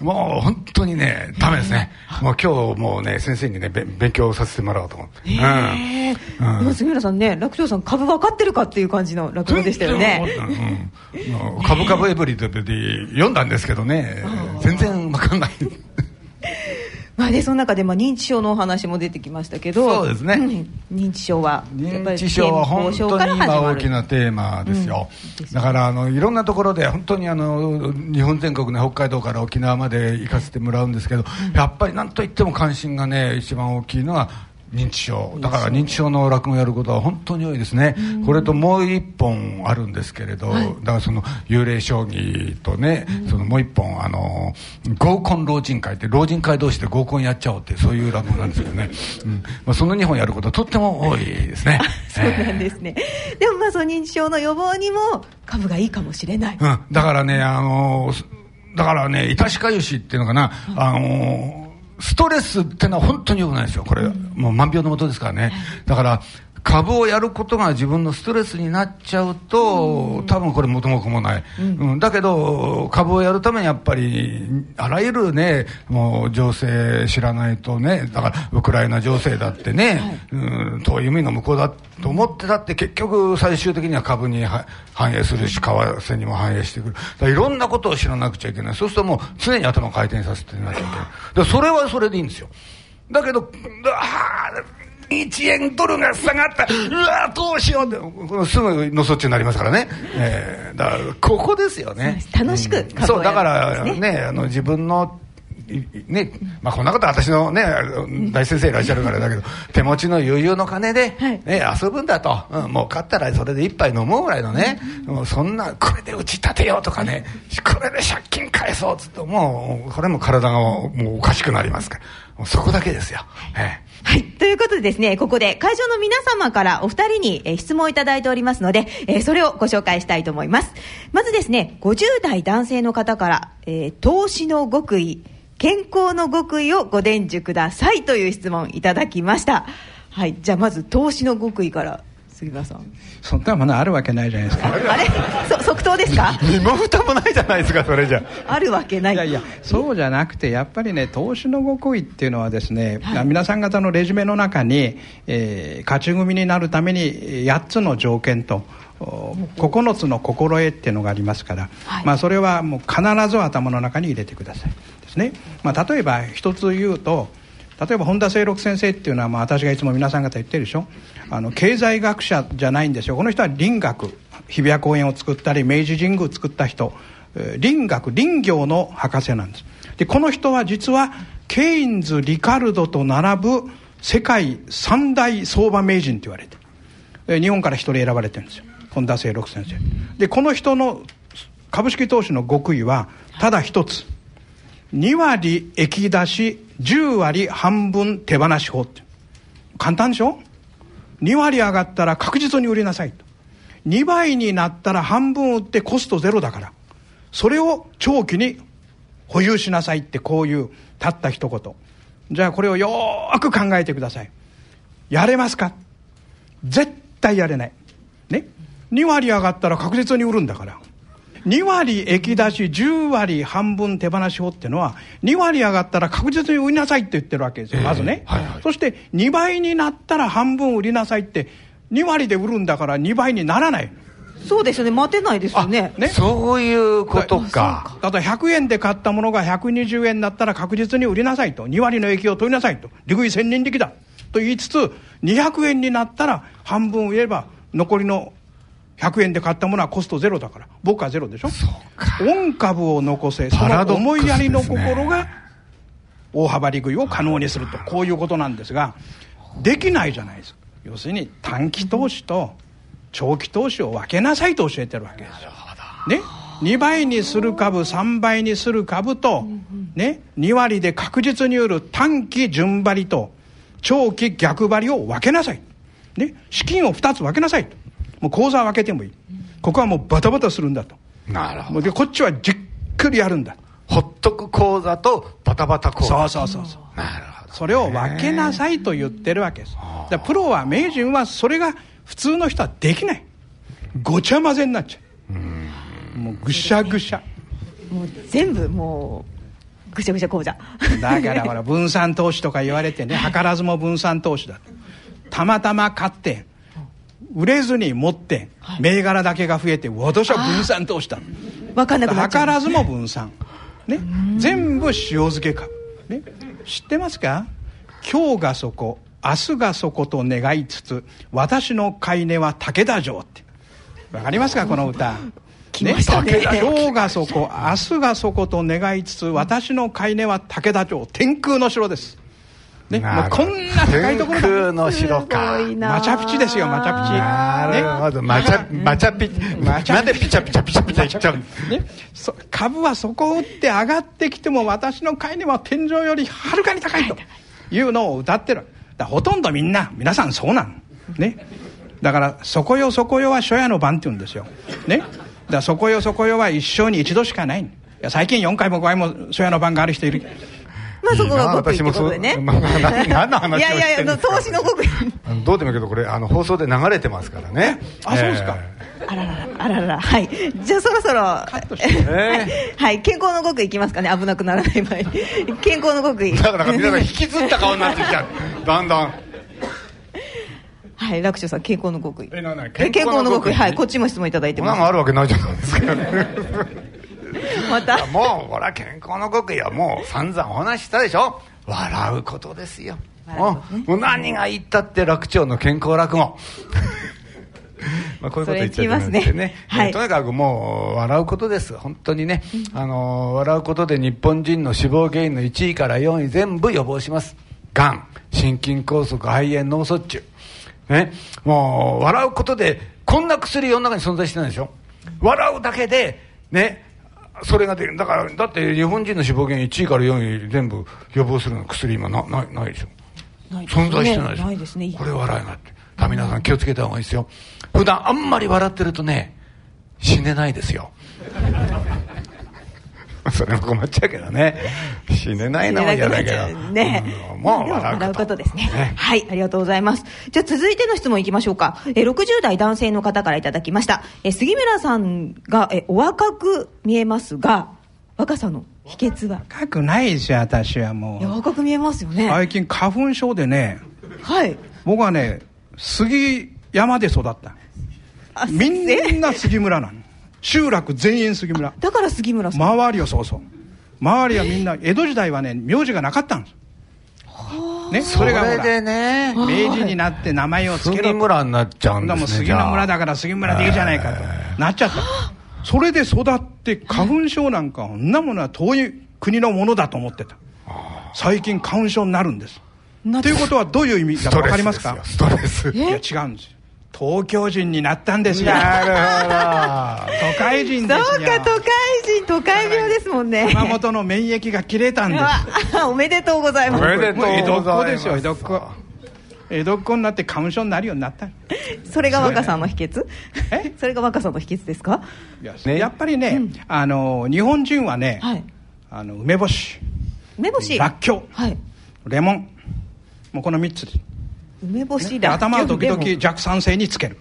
もう本当にねダメですね、もう今日もうね先生にねべ勉強させてもらおうと思って、ええでも杉村さんね楽長さん株分かってるかっていう感じの落語でしたよね。うんうん、カブカブエブリディで読んだんですけどね。全然わかんないまあねその中でまあ認知症のお話も出てきましたけどそうですね。ん認知症は認知症は本当に今大きななテーマですよ、だからあのいろんなところで本当にあの日本全国ね北海道から沖縄まで行かせてもらうんですけど、やっぱりなんといっても関心がね一番大きいのは認知症。だから認知症の落語をやることは本当に多いですね、これともう一本あるんですけれど、だからその幽霊将棋とね、そのもう一本あの合コン老人会って老人会同士で合コンやっちゃおうってそういう落語なんですけどね、うん。まあ、その2本やることはとっても多いですね。そうなんですね、でもまあその認知症の予防にも株がいいかもしれない、うん、だからね、あのーだからね、いたしかゆしっていうのかな、あのーストレスってのは本当に良くないですよ。これ、もう万病のもとですからね。だから、株をやることが自分のストレスになっちゃうと、多分これ元も子もない、うん。だけど株をやるためにやっぱりあらゆるねもう情勢知らないとねだからウクライナ情勢だってね、うん遠い海の向こうだと思ってたって結局最終的には株には反映するし為替にも反映してくる。いろんなことを知らなくちゃいけない。そうするともう常に頭を回転させてなきゃいけ。ないそれはそれでいいんですよ。だけど、1円ドルが下がった、うわーどうしようって、すぐのそっちになりますからね。えーだから、ここですよね。楽しくうん株をそう、だかやらねね、あの、自分の、いね、まあこんなことは私のね、大先生いらっしゃるからだけど、手持ちの余裕の金で、はい。ね、遊ぶんだと、うん、もう勝ったらそれで一杯飲もうぐらいのね、もうそんな、これで打ち立てようとかね、これで借金返そうっつって、もう、これも体がもうおかしくなりますから、もうそこだけですよ。ええ。はい。ということでですね、ここで会場の皆様からお二人にえー質問をいただいておりますので、えーそれをご紹介したいと思います。まずですね、50代男性の方から、えー投資の極意、健康の極意をご伝授くださいという質問いただきました。はい。じゃあまず投資の極意から、杉村さん。そんなものあるわけないじゃないですか。あれ？そ即答ですか？身も蓋もないじゃないですか、それじゃ。あるわけない。いやいや、そうじゃなくて、やっぱりね、投資の極意っていうのはですね、はい皆さん方のレジュメの中に、えー勝ち組になるために8つの条件と、お9つの心得っていうのがありますから、はいまあ、それはもう必ず頭の中に入れてくださいですね、まあ、例えば一つ言うと例えば本田清六先生っていうのは、まあ、私がいつも皆さん方言ってるでしょ。あの経済学者じゃないんですよ。この人は林学。日比谷公園を作ったり明治神宮を作った人。えー林学。林業の博士なんです。でこの人は実はケインズリカルドと並ぶ世界三大相場名人と言われて日本から一人選ばれてるんですよ。本田清六先生。でこの人の株式投資の極意はただ一つ。2割益出し10割半分手放し法。って簡単でしょ？2割上がったら確実に売りなさいと。2倍になったら半分売ってコストゼロだから。それを長期に保有しなさいってこういうたった一言。じゃあこれをよーく考えてください。やれますか？絶対やれない。ね？2割上がったら確実に売るんだから。2割益出し10割半分手放し法っていうのは2割上がったら確実に売りなさいって言ってるわけですよ、まずね、はいはい。そして2倍になったら半分売りなさいって2割で売るんだから2倍にならない。そうですよね。待てないですよね。ね。そういうことか。ただ100円で買ったものが120円になったら確実に売りなさいと。2割の益を取りなさいと。利食い千人力だと言いつつ200円になったら半分売れば残りの100円で買ったものはコストゼロだから。僕はゼロでしょ？オン株を残せその思いやりの心が大幅利食いを可能にすると。こういうことなんですができないじゃないですか。要するに短期投資と長期投資を分けなさいと教えてるわけです。よ。ね？2倍にする株3倍にする株と、ね、2割で確実に売る短期順張りと長期逆張りを分けなさい、ね、資金を2つ分けなさいともう口座は分けてもいい。ここはもうバタバタするんだと。なるほど。でこっちはじっくりやるんだ。ほっとく講座とバタバタ講座。そうそうそうそう。なるほどそれを分けなさいと言ってるわけです。だからプロは名人はそれが普通の人はできない。ごちゃ混ぜになっちゃう。もうぐしゃぐしゃ。もう全部もうぐしゃぐしゃ講座。だからほら 分散投資とか言われてね図らずも分散投資だと。たまたま買って売れずに持って銘柄だけが増えて私は分散投資だ分かんなくなっらずも分散。ね。全部塩漬け株ね。知ってますか？今日がそこ明日がそこと願いつつ私の飼い根は武田城って。わかりますか？この歌。ね。今日がそこ明日がそこと願いつつ私の飼い根は武田城。天空の城ですね、もうこんな高いところ空の城か。マチャピチですよマチャピチ。なるほど、マチャマチャピマチャなんでピチャピチャピチャピチャ言っちゃうのね、そ株はそこを打って上がってきても私の買い値は天井よりはるかに高いというのを歌ってるだほとんどみんな皆さんそうなのねだから「そこよそこよ」は初夜の晩って言うんですよねだから「そこよそこよ」は一生に一度しかないいや最近4回も5回も初夜の晩がある人いるまあそこが極意ってことでね。あな何の話をいやいやいや投資の極意。どうでもいいけどこれあの放送で流れてますからね。あそうですか。あらららあらららはい。じゃあそろそろえはい。健康の極意いきますかね。危なくならない場合健康の極意。だから皆さん引きずった顔になってきちゃうだんだん。はい楽勝さん健康の極意。健康の極意。はいこっちも質問いただいてます。のあるわけないじゃないですか また。もうこれは健康の極意はもう散々お話ししたでしょ？笑うことですよ。もうもう何が言ったって楽長の健康落語。まあこういうこと言っちゃいますね。ねはい。えーとにかくもう笑うことです。本当にね、あのー笑うことで日本人の死亡原因の1位から4位全部予防します。がん心筋梗塞肺炎脳卒中。ね。もう笑うことでこんな薬世の中に存在してないでしょ？笑うだけでねそれができる。だからだって日本人の死亡原因1位から4位全部予防するの薬今なないないでしょ。ね。存在してないでしょ。ないですね。これ笑いがって。だ皆さん気をつけた方がいいですよ。普段あんまり笑ってるとね死ねないですよ それも困っちゃうけどね。死ねないのも嫌だけど。ね、うん。もう笑う笑うことですね。ね。はいありがとうございます。じゃあ続いての質問いきましょうか。え60代男性の方からいただきました。え杉村さんがえお若く見えますが若さの秘訣は？高くないですよ私はもいや若く見えますよね。う最近花粉症でね。はい。僕はね杉山で育った。あみんえな杉村なの集落全員杉村。だから杉村さん、周りをそうそう。周りはみんな江戸時代はね名字がなかったんです。ね、それがほらでね。明治になって名前を付けろ杉村になっちゃうんだもうですね杉の村だから杉村でいいじゃないかと。なっちゃった。それで育って花粉症なんかこんなものは遠い国のものだと思ってた。最近花粉症になるんです。なということはどういう意味ストレか分かりますか？スですよストレス。いや違うんですよ東京人になったんですよ。なるほど。都会人そうですよ。か都会人都会病ですもんね。熊本の免疫が切れたんです。あ おめでとうございます。おめでとうございます。も江戸っ子ですよ江戸っ子。江戸っ子になって花粉症になるようになったそれが若さの秘訣？え？それが若さの秘訣ですか？いやね。やっぱりね、あの日本人はね、はい。あの梅干し。梅干し。らっきょう。はい。レモン。もうこの3つで。す梅干しでらっきょう頭を時々弱酸性につける。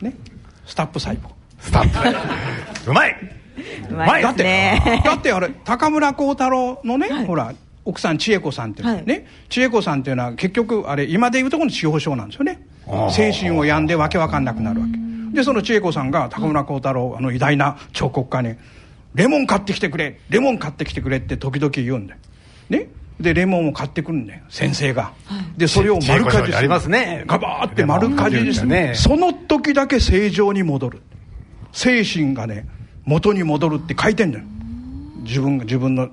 ね。スタップ細胞。スタップ。うまい。うまいですね。だって あれ高村光太郎のね、はい。ほら奥さん千恵子さんってね、はい。千恵子さんっていうのは結局あれ今でいうところの地方症なんですよね。精神を病んでわけわかんなくなるわけ。でその千恵子さんが高村光太郎あの偉大な彫刻家に「レモン買ってきてくれレモン買ってきてくれ」って時々言うんだよ。ねでレモンを買ってくるんだよ先生が、でそれを丸かじりありますね。ガバーって丸かじりする、ね。その時だけ正常に戻る。精神がね元に戻るって書いてんだよ。自分が自分の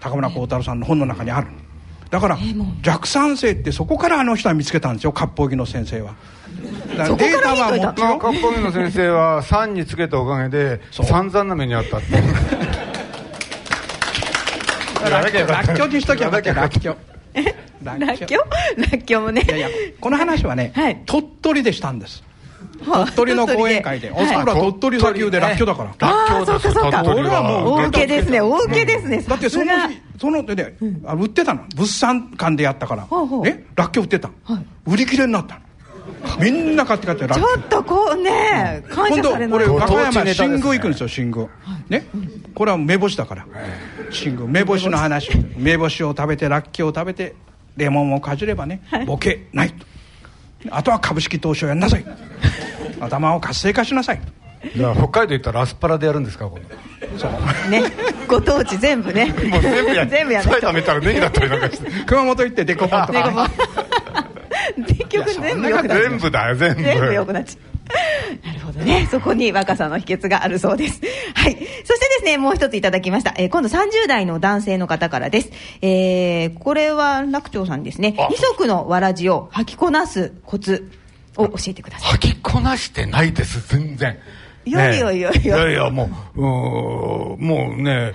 高村光太郎さんの本の中にある。だから弱酸性ってそこからあの人は見つけたんですよ割烹着の先生は。だからデータは持ってまあ、よカッポギの先生は3につけたおかげで散々な目にあったってらっきょうらっきょうにしときゃよからっきょうらっらっきょうらっきょうもね。いやいやこの話はね、はい。鳥取でしたんです。はあ鳥取の講演会で。おそらく鳥取砂丘でらっきょうだから、ああそうかそうか。鳥取はもう大受けですね。大受けですね。だってその日そので売ってたの。物産館でやったから、ねらっきょう売ってた。の、売り切れになったのみんな買って買ってちょっとこうね感今度謝されない。これ和歌山新宮行くんですよ新宮。ね？これは梅干しだから。新宮梅干しの話。梅干しを食べてらっきょうを食べてレモンをかじればねボケない。とあとは株式投資をやんなさい。頭を活性化しなさい。北海道行ったらアスパラでやるんですかこれ？そう。ね。ご当地全部ね。もう全部や。全部や埼玉行ったらネギだったりなんかして。熊本行ってデコポンとか結局全部よくなっ全部だよ全部全部良くなっちゃう。なるほどね。そこに若さの秘訣があるそうです。はい。そしてですね、もう一ついただきました。えー今度30代の男性の方からです。えーこれは楽長さんですね。二足のわらじを履きこなすコツを教えてください。履きこなしてないです全然いやいやいやいやねいやいやもううもうね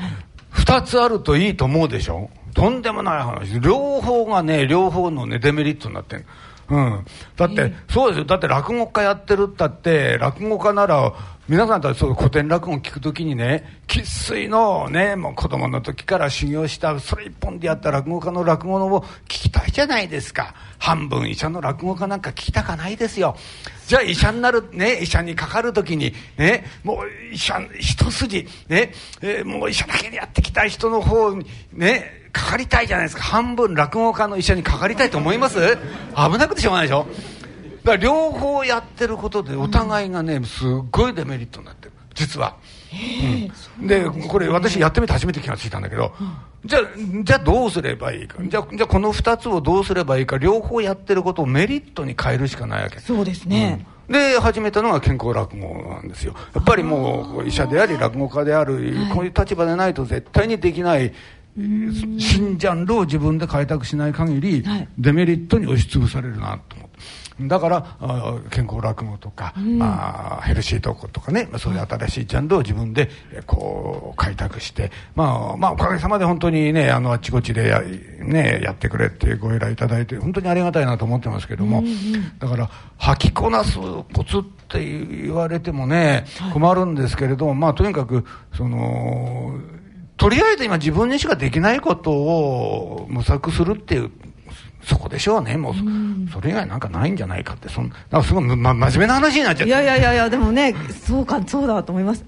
二つあるといいと思うでしょ？とんでもない話。両方がね両方のねデメリットになってるうん、だって、そうですよ。だって落語家やってるったって落語家なら皆さんだってそう古典落語聞くときにね生粋のねもう子供の時から修行したそれ一本でやった落語家の落語を聞きたいじゃないですか半分医者の落語家なんか聞きたかないですよ。じゃあ医者になるね医者にかかるときにねもう医者一筋ね、えーもう医者だけでやってきた人の方にねかかりたいじゃないですか。半分落語家の医者にかかりたいと思います？危なくてしょうがないでしょ。だから両方やってることでお互いがねすっごいデメリットになってる。実は。うんでこれ私やってみて初めて気がついたんだけど、じゃあじゃあどうすればいいか。じゃあじゃあこの2つをどうすればいいか両方やってることをメリットに変えるしかないわけ。そうですね。で始めたのが健康落語なんですよ。やっぱりもう医者であり落語家である、こういう立場でないと絶対にできない新ジャンルを自分で開拓しない限り、はい。デメリットに押しつぶされるなとだから健康落語とか、あーヘルシートークとかねまあそういう新しいジャンルを自分でえーこう開拓してまあまあおかげさまで本当にねあのあっちこっちでや,、ね、やってくれっていうご依頼いただいて本当にありがたいなと思ってますけども、だから吐きこなすコツって言われてもね困るんですけれども、まあとにかくそのとりあえず今自分にしかできないことを模索するっていうそこでしょうね。もうそ,、れ以外なんかないんじゃないかって。そんなんかすごい、ま、真面目な話になっちゃって。いやいやいやいや、でもね、そうか、そうだと思います。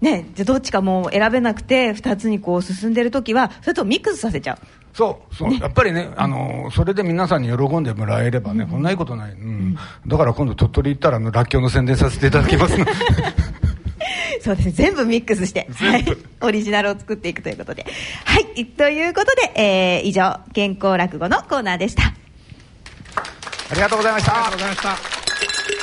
ね、じゃあどっちかもう選べなくて、二つにこう進んでるときは、それとミックスさせちゃう。そうそう、やっぱりね、あのそれで皆さんに喜んでもらえればね、こんないいことない、うん。だから今度鳥取行ったららっきょうの宣伝させていただきますの そうですね、全部ミックスして、はい、オリジナルを作っていくということで。はい、ということで、えー、以上、健康落語のコーナーでした。ありがとうございました。ありがとうございました